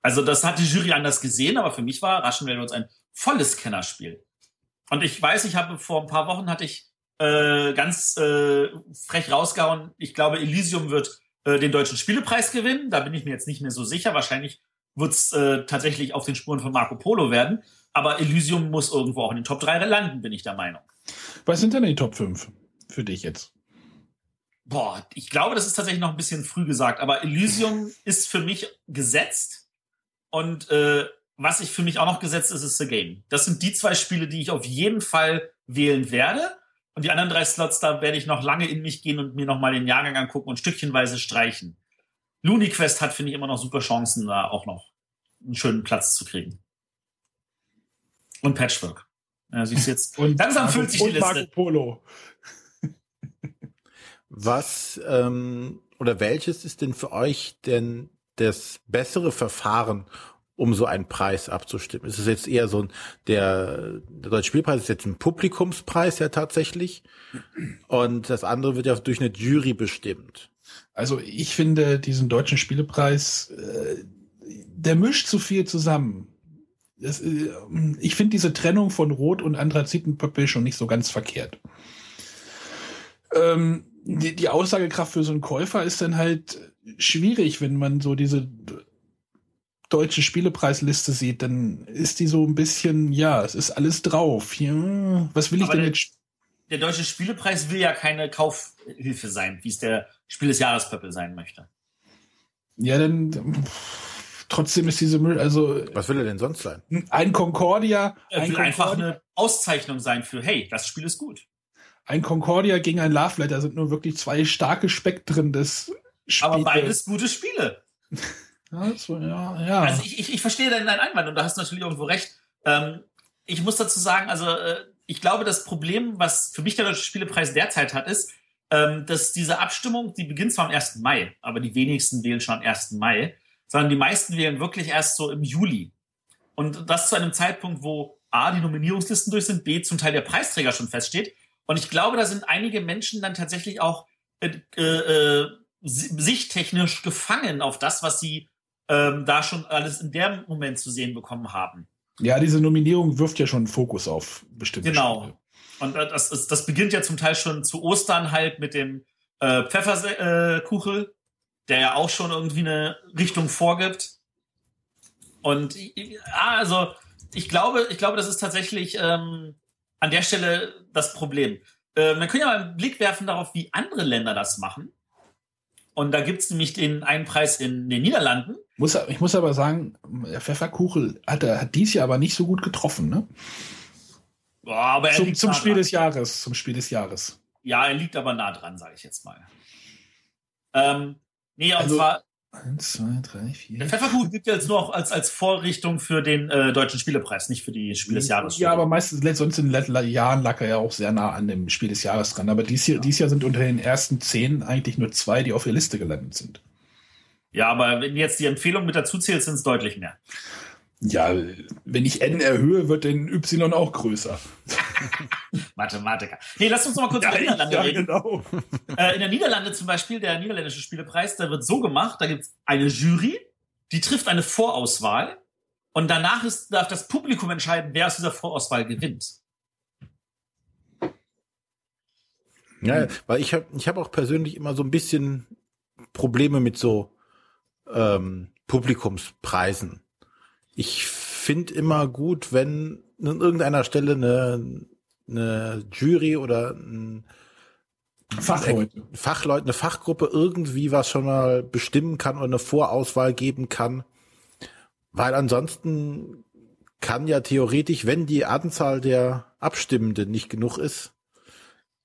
Also das hat die Jury anders gesehen, aber für mich war Russian Railroads ein volles Kennerspiel. Und ich weiß, ich habe vor ein paar Wochen hatte ich äh, ganz äh, frech rausgehauen. Ich glaube, Elysium wird äh, den deutschen Spielepreis gewinnen. Da bin ich mir jetzt nicht mehr so sicher. Wahrscheinlich wird es äh, tatsächlich auf den Spuren von Marco Polo werden. Aber Elysium muss irgendwo auch in den Top 3 landen, bin ich der Meinung. Was sind denn die Top 5 für dich jetzt? Boah, ich glaube, das ist tatsächlich noch ein bisschen früh gesagt, aber Elysium ist für mich gesetzt. Und äh, was ich für mich auch noch gesetzt ist, ist The Game. Das sind die zwei Spiele, die ich auf jeden Fall wählen werde. Und die anderen drei Slots, da werde ich noch lange in mich gehen und mir nochmal den Jahrgang angucken und stückchenweise streichen. Looney Quest hat, finde ich, immer noch super Chancen, da auch noch einen schönen Platz zu kriegen. Und Patchwork. Ja, siehst jetzt. und langsam Marco, fühlt sich die Liste. Marco Polo. Was ähm, oder welches ist denn für euch denn das bessere Verfahren, um so einen Preis abzustimmen? Ist es jetzt eher so ein, der, der Deutsche Spielpreis ist jetzt ein Publikumspreis ja tatsächlich und das andere wird ja durch eine Jury bestimmt. Also ich finde diesen Deutschen Spielepreis, äh, der mischt zu viel zusammen. Das, äh, ich finde diese Trennung von Rot und Anthrazitenpapier schon nicht so ganz verkehrt. Ähm, die, die Aussagekraft für so einen Käufer ist dann halt schwierig, wenn man so diese deutsche Spielepreisliste sieht, dann ist die so ein bisschen, ja, es ist alles drauf. Ja, was will ich Aber denn jetzt? Der deutsche Spielepreis will ja keine Kaufhilfe sein, wie es der Spiel des Jahres Pöppel sein möchte. Ja, dann trotzdem ist diese Müll, also. Was will er denn sonst sein? Ein Concordia. Er will Concordia, einfach eine Auszeichnung sein für, hey, das Spiel ist gut. Ein Concordia gegen ein Love Letter sind nur wirklich zwei starke Spektren des Aber beides gute Spiele. <laughs> Also, ja, ja. Also ich, ich, ich verstehe deinen Einwand und da hast du natürlich irgendwo recht. Ähm, ich muss dazu sagen, also äh, ich glaube, das Problem, was für mich der Deutsche Spielepreis derzeit hat, ist, ähm, dass diese Abstimmung, die beginnt zwar am 1. Mai, aber die wenigsten wählen schon am 1. Mai, sondern die meisten wählen wirklich erst so im Juli. Und das zu einem Zeitpunkt, wo A, die Nominierungslisten durch sind, B, zum Teil der Preisträger schon feststeht. Und ich glaube, da sind einige Menschen dann tatsächlich auch äh, äh, sichttechnisch gefangen auf das, was sie ähm, da schon alles in dem Moment zu sehen bekommen haben. Ja, diese Nominierung wirft ja schon einen Fokus auf bestimmte Genau. Spiele. Und das, das, das beginnt ja zum Teil schon zu Ostern halt mit dem äh, Pfefferkuchel, äh, der ja auch schon irgendwie eine Richtung vorgibt. Und ja, also ich glaube, ich glaube, das ist tatsächlich ähm, an der Stelle das Problem. Äh, man könnte ja mal einen Blick werfen darauf, wie andere Länder das machen. Und da gibt's nämlich den einen Preis in den Niederlanden. Muss, ich muss aber sagen, der Pfefferkuchel hat, hat dies Jahr aber nicht so gut getroffen, ne? Boah, aber er zum, zum Spiel dran. des Jahres. Zum Spiel des Jahres. Ja, er liegt aber nah dran, sage ich jetzt mal. Ähm, nee, und also, zwar Eins, zwei, drei, vier. Der Pfefferkuchen gibt jetzt nur auch als, als Vorrichtung für den äh, deutschen Spielepreis, nicht für die Spiel des Jahres. Ja, aber meistens, sonst in den Jahren lag er ja auch sehr nah an dem Spiel des Jahres dran. Aber dies, hier, ja. dies Jahr sind unter den ersten zehn eigentlich nur zwei, die auf der Liste gelandet sind. Ja, aber wenn jetzt die Empfehlung mit dazu zählt, sind es deutlich mehr. Ja, wenn ich n erhöhe, wird den y auch größer. <laughs> Mathematiker. Nee, lass uns noch mal kurz ja, über Niederlande ja, reden. Genau. Äh, in der Niederlande zum Beispiel, der niederländische Spielepreis, da wird so gemacht, da gibt es eine Jury, die trifft eine Vorauswahl und danach ist, darf das Publikum entscheiden, wer aus dieser Vorauswahl gewinnt. Ja, weil ich habe ich hab auch persönlich immer so ein bisschen Probleme mit so ähm, Publikumspreisen ich finde immer gut, wenn an irgendeiner Stelle eine, eine Jury oder ein Fachleute. Fachleute, eine Fachgruppe irgendwie was schon mal bestimmen kann oder eine Vorauswahl geben kann. Weil ansonsten kann ja theoretisch, wenn die Anzahl der Abstimmenden nicht genug ist,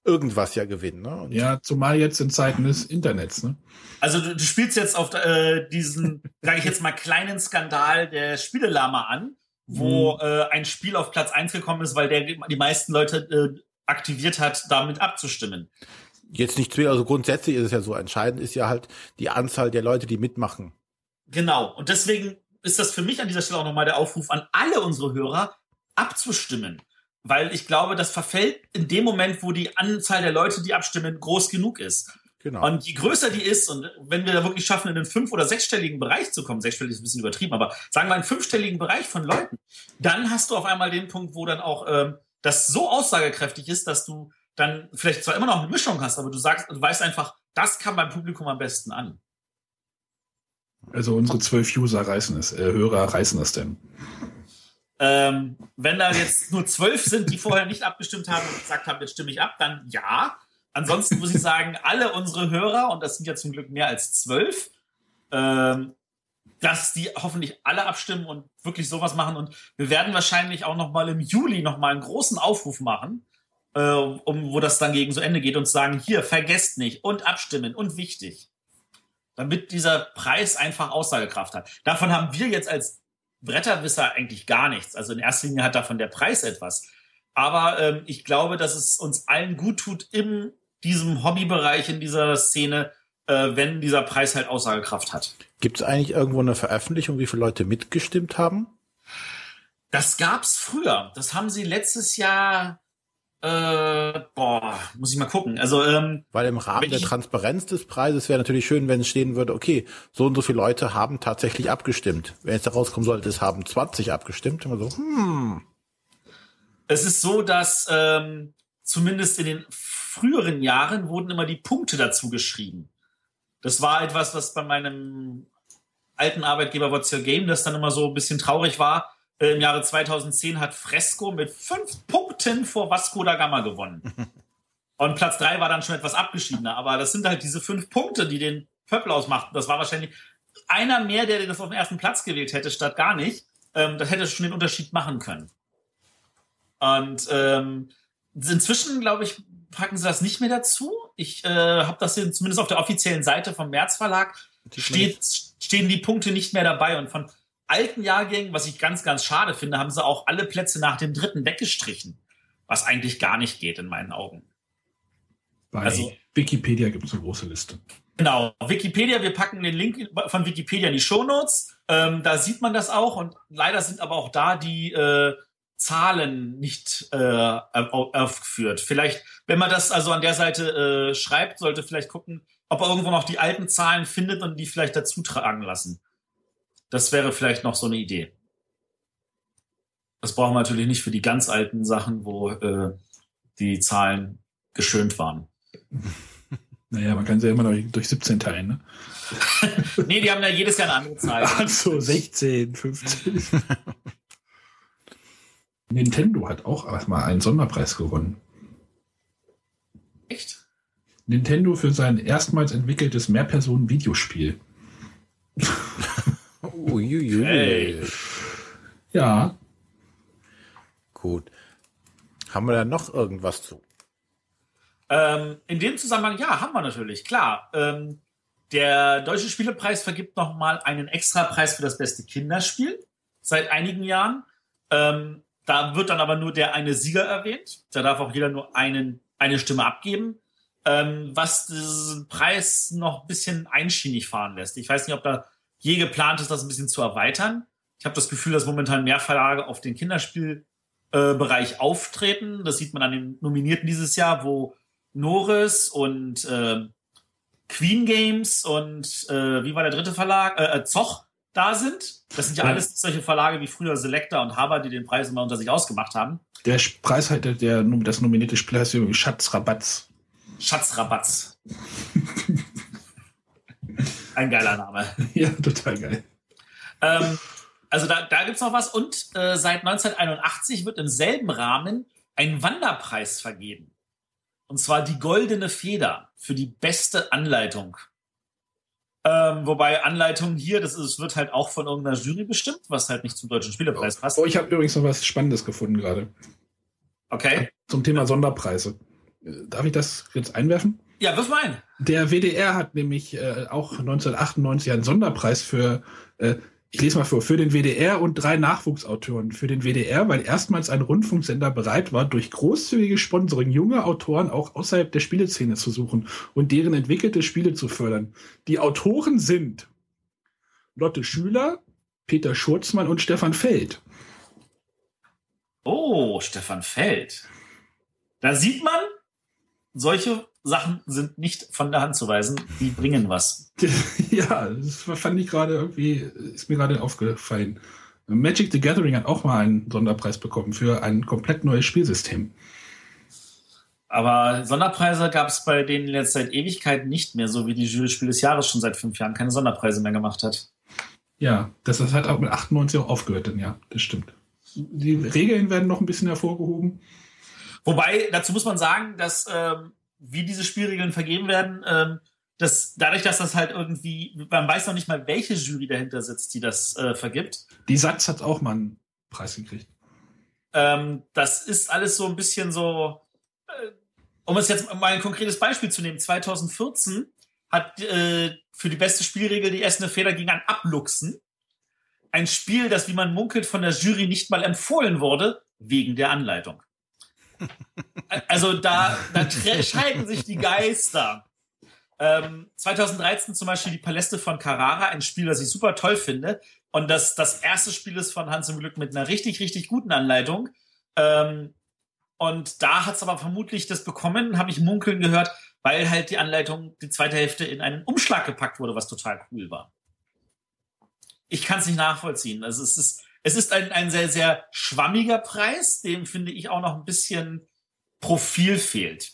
irgendwas ja gewinnen. Ne? Und ja, zumal jetzt in Zeiten des Internets. Ne? Also du, du spielst jetzt auf äh, diesen, <laughs> sage ich jetzt mal, kleinen Skandal der Spielelama an, wo mhm. äh, ein Spiel auf Platz eins gekommen ist, weil der die meisten Leute äh, aktiviert hat, damit abzustimmen. Jetzt nicht zu, also grundsätzlich ist es ja so, entscheidend ist ja halt die Anzahl der Leute, die mitmachen. Genau. Und deswegen ist das für mich an dieser Stelle auch nochmal der Aufruf an alle unsere Hörer, abzustimmen. Weil ich glaube, das verfällt in dem Moment, wo die Anzahl der Leute, die abstimmen, groß genug ist. Genau. Und je größer die ist und wenn wir da wirklich schaffen, in den fünf- oder sechsstelligen Bereich zu kommen, sechsstellig ist ein bisschen übertrieben, aber sagen wir einen fünfstelligen Bereich von Leuten, dann hast du auf einmal den Punkt, wo dann auch ähm, das so aussagekräftig ist, dass du dann vielleicht zwar immer noch eine Mischung hast, aber du sagst, du weißt einfach, das kam beim Publikum am besten an. Also unsere zwölf User reißen es, äh, Hörer reißen es denn. Ähm, wenn da jetzt nur zwölf sind, die vorher nicht abgestimmt haben und gesagt haben, jetzt stimme ich ab, dann ja. Ansonsten muss ich sagen, alle unsere Hörer, und das sind ja zum Glück mehr als zwölf, ähm, dass die hoffentlich alle abstimmen und wirklich sowas machen. Und wir werden wahrscheinlich auch noch mal im Juli noch mal einen großen Aufruf machen, äh, um, wo das dann gegen so Ende geht und sagen, hier, vergesst nicht und abstimmen und wichtig. Damit dieser Preis einfach Aussagekraft hat. Davon haben wir jetzt als Bretterwisser eigentlich gar nichts. Also in erster Linie hat davon der Preis etwas. Aber ähm, ich glaube, dass es uns allen gut tut, in diesem Hobbybereich, in dieser Szene, äh, wenn dieser Preis halt Aussagekraft hat. Gibt es eigentlich irgendwo eine Veröffentlichung, wie viele Leute mitgestimmt haben? Das gab's früher. Das haben sie letztes Jahr. Äh, boah, muss ich mal gucken. Also ähm, weil im Rahmen der Transparenz des Preises wäre natürlich schön, wenn es stehen würde, okay, so und so viele Leute haben tatsächlich abgestimmt. Wenn es da rauskommen sollte, es haben 20 abgestimmt, immer so, hm. Es ist so, dass ähm, zumindest in den früheren Jahren wurden immer die Punkte dazu geschrieben. Das war etwas, was bei meinem alten Arbeitgeber What's Your Game, das dann immer so ein bisschen traurig war. Äh, Im Jahre 2010 hat Fresco mit fünf Punkten vor Vasco da Gama gewonnen. <laughs> Und Platz drei war dann schon etwas abgeschiedener. Aber das sind halt diese fünf Punkte, die den Pöppel ausmachten. Das war wahrscheinlich einer mehr, der das auf den ersten Platz gewählt hätte, statt gar nicht. Ähm, das hätte schon den Unterschied machen können. Und ähm, inzwischen, glaube ich, packen sie das nicht mehr dazu. Ich äh, habe das hier zumindest auf der offiziellen Seite vom März Verlag steht, stehen die Punkte nicht mehr dabei und von alten Jahrgängen, was ich ganz, ganz schade finde, haben sie auch alle Plätze nach dem dritten weggestrichen, was eigentlich gar nicht geht in meinen Augen. Bei also Wikipedia gibt es eine große Liste. Genau, Wikipedia, wir packen den Link von Wikipedia in die Shownotes. Ähm, da sieht man das auch und leider sind aber auch da die äh, Zahlen nicht äh, aufgeführt. Vielleicht, wenn man das also an der Seite äh, schreibt, sollte vielleicht gucken, ob er irgendwo noch die alten Zahlen findet und die vielleicht dazu tragen lassen. Das wäre vielleicht noch so eine Idee. Das brauchen wir natürlich nicht für die ganz alten Sachen, wo äh, die Zahlen geschönt waren. <laughs> Naja, man kann sie ja immer noch durch 17 teilen, ne? <laughs> nee, die haben ja jedes Jahr eine andere Zahl. Ach so, 16, 15. <laughs> Nintendo hat auch mal einen Sonderpreis gewonnen. Echt? Nintendo für sein erstmals entwickeltes Mehrpersonen-Videospiel. Uiuiui. Hey. Ja. Gut. Haben wir da noch irgendwas zu? Ähm, in dem Zusammenhang, ja, haben wir natürlich, klar. Ähm, der Deutsche Spielepreis vergibt nochmal einen Extrapreis für das beste Kinderspiel seit einigen Jahren. Ähm, da wird dann aber nur der eine Sieger erwähnt. Da darf auch jeder nur einen, eine Stimme abgeben. Ähm, was diesen Preis noch ein bisschen einschienig fahren lässt. Ich weiß nicht, ob da je geplant ist, das ein bisschen zu erweitern. Ich habe das Gefühl, dass momentan mehr Verlage auf den Kinderspielbereich äh, auftreten. Das sieht man an den Nominierten dieses Jahr, wo Norris und äh, Queen Games und äh, wie war der dritte Verlag? Äh, äh Zoch da sind. Das sind ja, ja, alles solche Verlage wie früher Selector und Harvard, die den Preis immer unter sich ausgemacht haben. Der Preis halt, der, der das nominierte Spiel heißt übrigens Schatzrabatz. Schatzrabatz. <laughs> Ein geiler Name. <laughs> Ja, total geil. Ähm, also da, da gibt es noch was. Und äh, seit 1981 wird im selben Rahmen ein Wanderpreis vergeben. Und zwar die Goldene Feder für die beste Anleitung. Ähm, wobei Anleitung hier, das ist, wird halt auch von irgendeiner Jury bestimmt, was halt nicht zum deutschen Spielepreis passt. Oh, ich habe übrigens noch was Spannendes gefunden gerade. Okay. Zum Thema Sonderpreise. Darf ich das jetzt einwerfen? Ja, wirf mal ein. Der WDR hat nämlich äh, auch 1998 einen Sonderpreis für äh, ich lese mal vor, für den WDR und drei Nachwuchsautoren. Für den WDR, weil erstmals ein Rundfunksender bereit war, durch großzügige Sponsoring junge Autoren auch außerhalb der Spieleszene zu suchen und deren entwickelte Spiele zu fördern. Die Autoren sind Lotte Schüler, Peter Schurzmann und Stefan Feld. Oh, Stefan Feld. Da sieht man, solche Sachen sind nicht von der Hand zu weisen. Die bringen was. <laughs> ja, das fand ich gerade irgendwie, ist mir gerade aufgefallen. Magic the Gathering hat auch mal einen Sonderpreis bekommen für ein komplett neues Spielsystem. Aber Sonderpreise gab es bei denen jetzt seit Ewigkeit nicht mehr, so wie die Jury Spiel des Jahres schon seit fünf Jahren keine Sonderpreise mehr gemacht hat. Ja, das, das hat auch mit 98 auch aufgehört, denn ja, das stimmt. Die Regeln werden noch ein bisschen hervorgehoben. Wobei, dazu muss man sagen, dass ähm, wie diese Spielregeln vergeben werden, ähm, dass dadurch, dass das halt irgendwie, man weiß noch nicht mal, welche Jury dahinter sitzt, die das äh, vergibt. Die Satz hat auch mal einen Preis gekriegt. Ähm, das ist alles so ein bisschen so, äh, um es jetzt mal ein konkretes Beispiel zu nehmen, 2014 hat äh, für die beste Spielregel die Essene Feder ging an Abluchsen. Ein Spiel, das, wie man munkelt, von der Jury nicht mal empfohlen wurde, wegen der Anleitung. Also da, da scheiden sich die Geister. Ähm, 2013 zum Beispiel die Paläste von Carrara, ein Spiel, das ich super toll finde. Und das, das erste Spiel ist von Hans im Glück mit einer richtig, richtig guten Anleitung. Ähm, und da hat es aber vermutlich das bekommen, habe ich munkeln gehört, weil halt die Anleitung, die zweite Hälfte in einen Umschlag gepackt wurde, was total cool war. Ich kann es nicht nachvollziehen. Also es ist, es ist ein, ein sehr, sehr schwammiger Preis, dem finde ich auch noch ein bisschen Profil fehlt.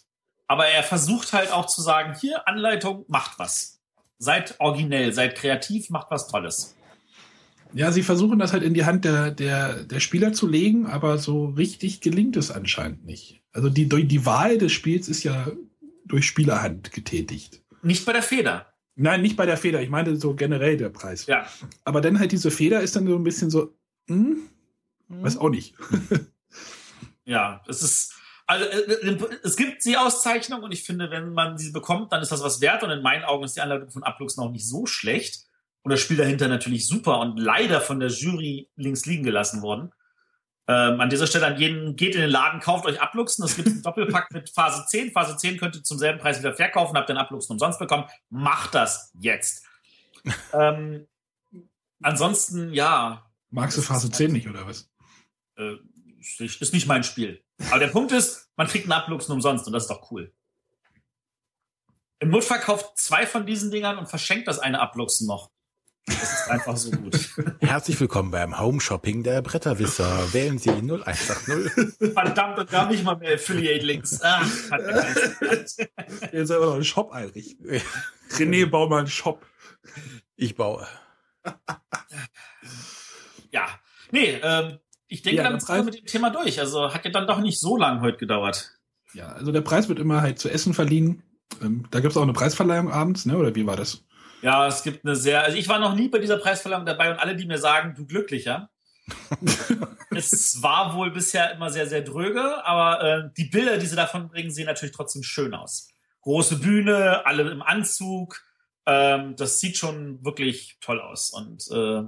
Aber er versucht halt auch zu sagen, hier, Anleitung, macht was. Seid originell, seid kreativ, macht was Tolles. Ja, sie versuchen das halt in die Hand der, der, der Spieler zu legen, aber so richtig gelingt es anscheinend nicht. Also die, die Wahl des Spiels ist ja durch Spielerhand getätigt. Nicht bei der Feder. Nein, nicht bei der Feder. Ich meine so generell der Preis. Ja. Aber dann halt diese Feder ist dann so ein bisschen so, hm, weiß auch nicht. <laughs> ja, es ist, also äh, es gibt die Auszeichnung und ich finde, wenn man sie bekommt, dann ist das was wert und in meinen Augen ist die Anleitung von Ablux noch nicht so schlecht und das Spiel dahinter natürlich super und leider von der Jury links liegen gelassen worden. Ähm, an dieser Stelle an jeden, geht in den Laden, kauft euch Abluchsen. Es gibt einen <laughs> Doppelpack mit Phase 10. Phase 10 könnt ihr zum selben Preis wieder verkaufen, habt den Abluchsen umsonst bekommen. Macht das jetzt. <laughs> ähm, ansonsten, ja. Magst du Phase 10 nicht, oder was? Äh, ist nicht mein Spiel. Aber der Punkt ist, man kriegt einen Abluchsen umsonst und das ist doch cool. Im Notfall kauft zwei von diesen Dingern und verschenkt das eine Abluchsen noch. Das ist einfach so gut. <laughs> Herzlich willkommen beim Home Shopping der Bretterwisser. Wählen Sie 0180. Verdammt, und gar nicht mal mehr Affiliate-Links. Jetzt selber noch einen Shop einrichten. René, bau mal einen Shop. Ich baue. Ja. Nee, ähm, ich denke, ja, damit sind wir mit dem Thema durch. Also hat ja dann doch nicht so lang heute gedauert. Ja, also der Preis wird immer halt zu essen verliehen. Ähm, da gibt es auch eine Preisverleihung abends, ne? Oder wie war das? Ja, es gibt eine sehr, also ich war noch nie bei dieser Preisverleihung dabei und alle, die mir sagen, du glücklicher. <laughs> es war wohl bisher immer sehr, sehr dröge, aber äh, die Bilder, die sie davon bringen, sehen natürlich trotzdem schön aus. Große Bühne, alle im Anzug. Ähm, das sieht schon wirklich toll aus. Und äh,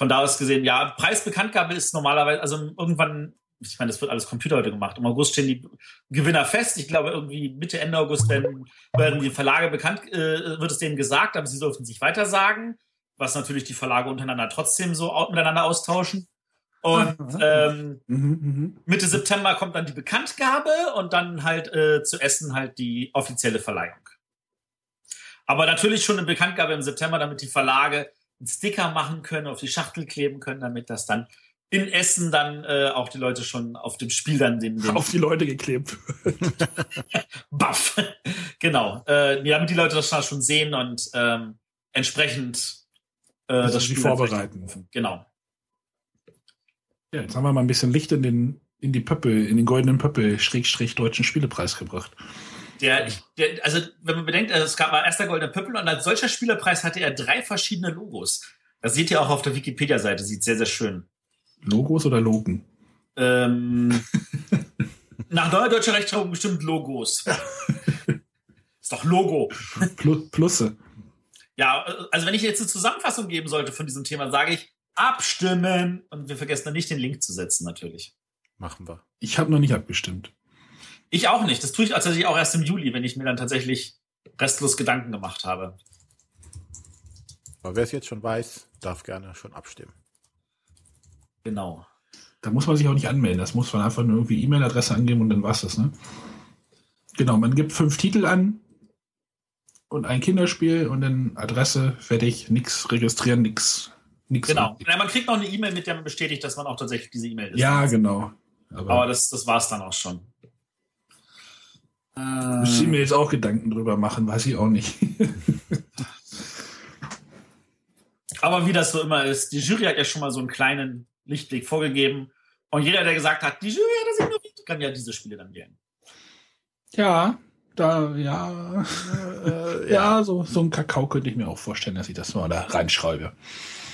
von da aus gesehen, ja, Preisbekanntgabe ist normalerweise, also irgendwann, ich meine, das wird alles Computer heute gemacht. Im August stehen die Gewinner fest. Ich glaube, irgendwie Mitte, Ende August werden, werden die Verlage bekannt, äh, wird es denen gesagt, aber sie dürfen sich weiter sagen, was natürlich die Verlage untereinander trotzdem so miteinander austauschen. Und ähm, mhm, mhm, Mitte September kommt dann die Bekanntgabe und dann halt äh, zu Essen halt die offizielle Verleihung. Aber natürlich schon eine Bekanntgabe im September, damit die Verlage einen Sticker machen können, auf die Schachtel kleben können, damit das dann in Essen dann äh, auch die Leute schon auf dem Spiel dann den, den auf die Leute geklebt wird. <laughs> Buff. genau. Äh, damit die Leute das schon sehen und ähm, entsprechend äh, das, das Spiel vorbereiten. Genau. Ja, jetzt haben wir mal ein bisschen Licht in den in die Pöppel, in den goldenen Pöppel Schrägstrich deutschen Spielepreis gebracht. Der, der, also wenn man bedenkt, also es gab mal erster Goldener Pöppel und als solcher Spielerpreis hatte er drei verschiedene Logos. Das seht ihr auch auf der Wikipedia-Seite, sieht sehr, sehr schön. Logos oder Logen? Ähm, <laughs> nach neuer deutscher Rechtschreibung bestimmt Logos. <laughs> Ist doch Logo. Plus, Plusse. Ja, also wenn ich jetzt eine Zusammenfassung geben sollte von diesem Thema, sage ich abstimmen und wir vergessen dann nicht den Link zu setzen, natürlich. Machen wir. Ich habe noch nicht abgestimmt. Ich auch nicht. Das tue ich tatsächlich auch erst im Juli, wenn ich mir dann tatsächlich restlos Gedanken gemacht habe. Aber wer es jetzt schon weiß, darf gerne schon abstimmen. Genau. Da muss man sich auch nicht anmelden. Das muss man einfach nur irgendwie E-Mail-Adresse angeben und dann war's das, ne? Genau, man gibt fünf Titel an und ein Kinderspiel und dann Adresse, fertig, nichts registrieren, nichts. Nix genau. Ja, man kriegt noch eine E-Mail, mit der man bestätigt, dass man auch tatsächlich diese E-Mail ist. Ja, genau. Aber, Aber das, das war es dann auch schon. Müsste ich mir jetzt auch Gedanken drüber machen, weiß ich auch nicht. <laughs> Aber wie das so immer ist, die Jury hat ja schon mal so einen kleinen Lichtblick vorgegeben. Und jeder, der gesagt hat, die Jury hat das ignoriert, kann ja diese Spiele dann wählen. Ja, da, ja, äh, <laughs> ja, so, so ein Kakao könnte ich mir auch vorstellen, dass ich das mal da reinschreibe.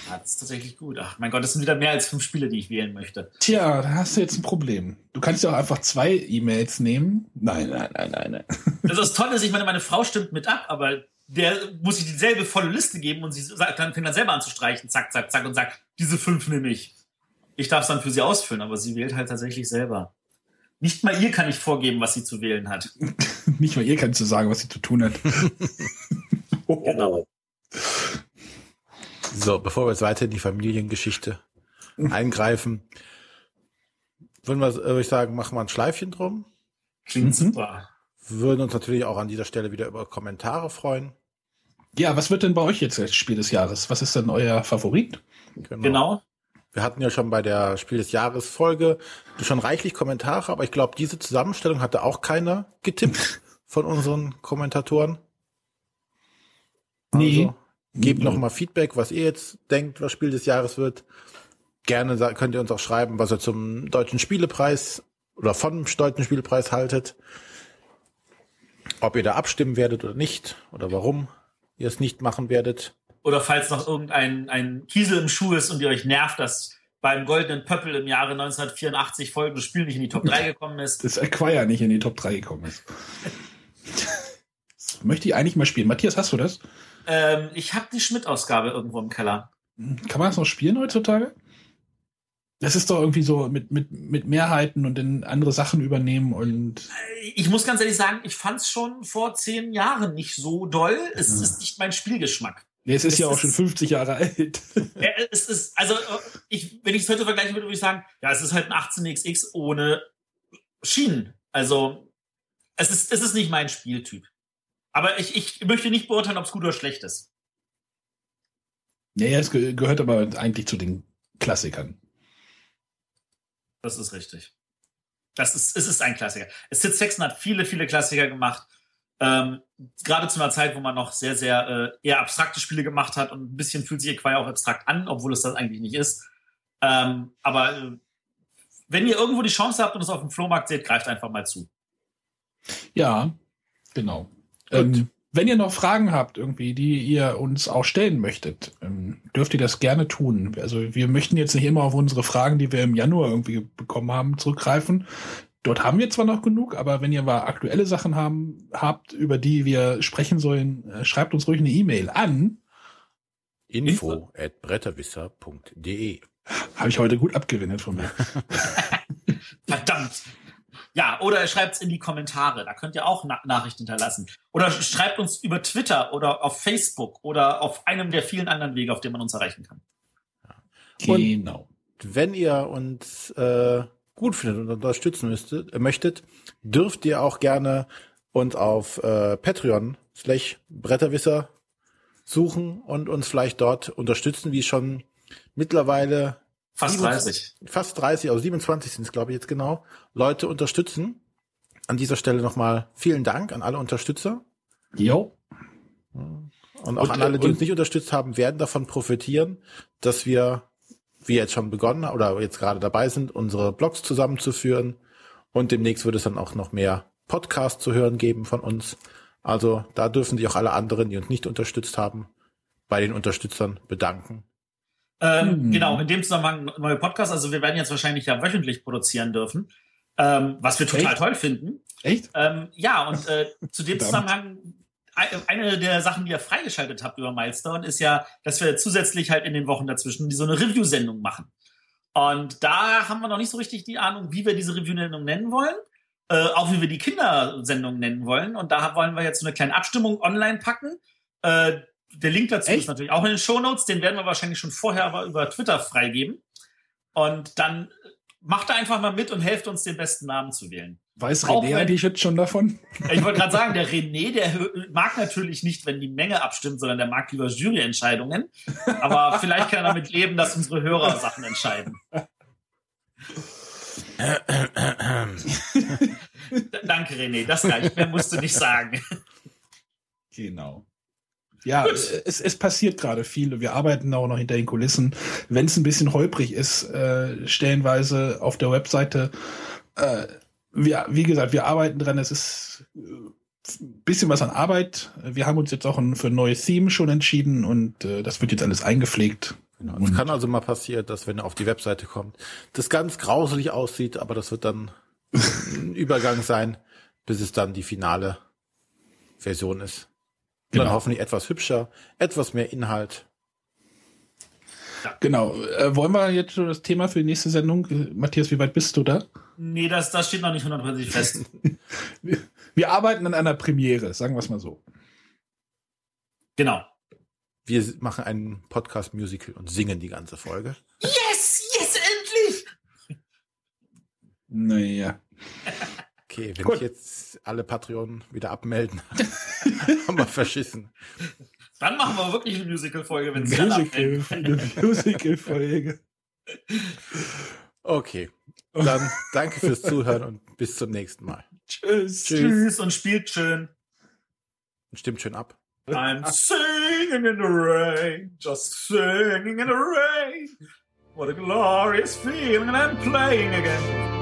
Ja, das ist tatsächlich gut. Ach mein Gott, das sind wieder mehr als fünf Spiele, die ich wählen möchte. Tja, da hast du jetzt ein Problem. Du kannst ja auch einfach zwei E-Mails nehmen. Nein, nein, nein, nein, nein. <laughs> Das ist toll, dass ich meine, meine Frau stimmt mit ab, aber der muss ich dieselbe volle Liste geben und sie sagt, dann fängt dann selber an zu streichen, zack, zack, zack und sagt, diese fünf nehme ich. Ich darf es dann für sie ausfüllen, aber sie wählt halt tatsächlich selber. Nicht mal ihr kann ich vorgeben, was sie zu wählen hat. <laughs> Nicht mal ihr kannst du sagen, was sie zu tun hat. <laughs> genau. So, bevor wir jetzt weiter in die Familiengeschichte <laughs> eingreifen, würden wir, würde ich sagen, machen wir ein Schleifchen drum. Klingt mhm. super. Würden uns natürlich auch an dieser Stelle wieder über Kommentare freuen. Ja, was wird denn bei euch jetzt das Spiel des Jahres? Was ist denn euer Favorit? Genau. genau. Wir hatten ja schon bei der Spiel des Jahres Folge schon reichlich Kommentare, aber ich glaube, diese Zusammenstellung hatte auch keiner getippt <laughs> von unseren Kommentatoren. Also, nee. Gebt noch mal Feedback, was ihr jetzt denkt, was Spiel des Jahres wird. Gerne könnt ihr uns auch schreiben, was ihr zum deutschen Spielepreis oder vom deutschen Spielepreis haltet. Ob ihr da abstimmen werdet oder nicht oder warum ihr es nicht machen werdet. Oder falls noch irgendein ein Kiesel im Schuh ist und ihr euch nervt, dass beim Goldenen Pöppel im Jahre 1984 folgendes Spiel nicht in die Top 3 gekommen ist. Das Acquire nicht in die Top 3 gekommen ist. <laughs> möchte ich eigentlich mal spielen. Matthias, hast du das? Ähm, ich habe die Schmidt-Ausgabe irgendwo im Keller. Kann man das noch spielen heutzutage? Das ist doch irgendwie so mit, mit, mit Mehrheiten und dann andere Sachen übernehmen und. Ich muss ganz ehrlich sagen, ich fand es schon vor zehn Jahren nicht so doll. Es ja. ist nicht mein Spielgeschmack. Nee, es ist es ja auch schon 50 Jahre alt. <laughs> Ja, es ist, also, ich, wenn ich es heute vergleichen würde, würde ich sagen, ja, es ist halt ein 18XX ohne Schienen. Also, es ist, es ist nicht mein Spieltyp. Aber ich, ich möchte nicht beurteilen, ob es gut oder schlecht ist. Ja, ja, es gehört aber eigentlich zu den Klassikern. Das ist richtig. Das ist, es ist ein Klassiker. Sid Sexton hat viele, viele Klassiker gemacht. Ähm, gerade zu einer Zeit, wo man noch sehr, sehr äh, eher abstrakte Spiele gemacht hat und ein bisschen fühlt sich Equire auch abstrakt an, obwohl es das eigentlich nicht ist. Ähm, aber äh, wenn ihr irgendwo die Chance habt und es auf dem Flohmarkt seht, greift einfach mal zu. Ja, genau. Ähm, wenn ihr noch Fragen habt, irgendwie, die ihr uns auch stellen möchtet, ähm, dürft ihr das gerne tun. Also wir möchten jetzt nicht immer auf unsere Fragen, die wir im Januar irgendwie bekommen haben, zurückgreifen. Dort haben wir zwar noch genug, aber wenn ihr mal aktuelle Sachen haben, habt, über die wir sprechen sollen, äh, schreibt uns ruhig eine E-Mail an info at bretterwisser.de. Habe ich heute gut abgewendet von mir. <laughs> Verdammt. Ja, oder schreibt es in die Kommentare. Da könnt ihr auch Na Nachrichten hinterlassen. Oder schreibt uns über Twitter oder auf Facebook oder auf einem der vielen anderen Wege, auf denen man uns erreichen kann. Genau. Und wenn ihr uns äh, gut findet und unterstützen müsstet, äh, möchtet, dürft ihr auch gerne uns auf äh, Patreon slash Bretterwisser suchen und uns vielleicht dort unterstützen, wie schon mittlerweile fast 30. Fast 30, also 27 sind es, glaube ich, jetzt genau, Leute unterstützen. An dieser Stelle nochmal vielen Dank an alle Unterstützer. Jo. Und auch und, an alle, die uns nicht unterstützt haben, werden davon profitieren, dass wir wir jetzt schon begonnen oder jetzt gerade dabei sind, unsere Blogs zusammenzuführen. Und demnächst wird es dann auch noch mehr Podcasts zu hören geben von uns. Also da dürfen sich auch alle anderen, die uns nicht unterstützt haben, bei den Unterstützern bedanken. Ähm, hm. Genau, in dem Zusammenhang neue Podcasts. Also wir werden jetzt wahrscheinlich ja wöchentlich produzieren dürfen, ähm, was wir total Echt? toll finden. Echt? Ähm, ja, und äh, zu dem <laughs> Zusammenhang eine der Sachen, die ihr freigeschaltet habt über Milestone, ist ja, dass wir zusätzlich halt in den Wochen dazwischen so eine Review-Sendung machen. Und da haben wir noch nicht so richtig die Ahnung, wie wir diese Review-Sendung nennen wollen. Äh, auch wie wir die Kindersendung nennen wollen. Und da wollen wir jetzt so eine kleine Abstimmung online packen. Äh, der Link dazu Echt? ist natürlich auch in den Show Notes. Den werden wir wahrscheinlich schon vorher aber über Twitter freigeben. Und dann macht da einfach mal mit und helft uns, den besten Namen zu wählen. Weiß René eigentlich jetzt schon davon? Ich wollte gerade sagen, <laughs> der René, der mag natürlich nicht, wenn die Menge abstimmt, sondern der mag lieber Juryentscheidungen. Aber <laughs> vielleicht kann er damit leben, dass unsere Hörer Sachen entscheiden. <laughs> Danke, René. Das reicht. Mehr musst du nicht sagen. Genau. Ja, es, es passiert gerade viel. Wir arbeiten auch noch hinter den Kulissen. Wenn es ein bisschen holprig ist, äh, stellenweise auf der Webseite. Äh, wir, wie gesagt, wir arbeiten dran. Es ist ein äh, bisschen was an Arbeit. Wir haben uns jetzt auch ein, für ein neues Theme schon entschieden und äh, das wird jetzt alles eingepflegt. Genau. Es kann also mal passieren, dass wenn er auf die Webseite kommt, das ganz grauselig aussieht, aber das wird dann ein Übergang sein, bis es dann die finale Version ist. Genau. Dann hoffentlich etwas hübscher, etwas mehr Inhalt. Genau. Äh, wollen wir jetzt schon das Thema für die nächste Sendung? Matthias, wie weit bist du da? Nee, das, das steht noch nicht hundertprozentig fest. <laughs> wir, wir arbeiten an einer Premiere, sagen wir es mal so. Genau. Wir machen einen Podcast-Musical und singen die ganze Folge. Yes, yes, endlich! Naja. Okay, wenn Gut. ich jetzt alle Patreon wieder abmelden, <laughs> haben wir verschissen. Dann machen wir wirklich eine Musical-Folge, wenn es Musical, Eine Musical-Folge. Okay. Dann danke fürs Zuhören und bis zum nächsten Mal. Tschüss. Tschüss, Tschüss und spielt schön. Und stimmt schön ab. I'm singing in the rain, just singing in the rain. What a glorious feeling, and I'm playing again.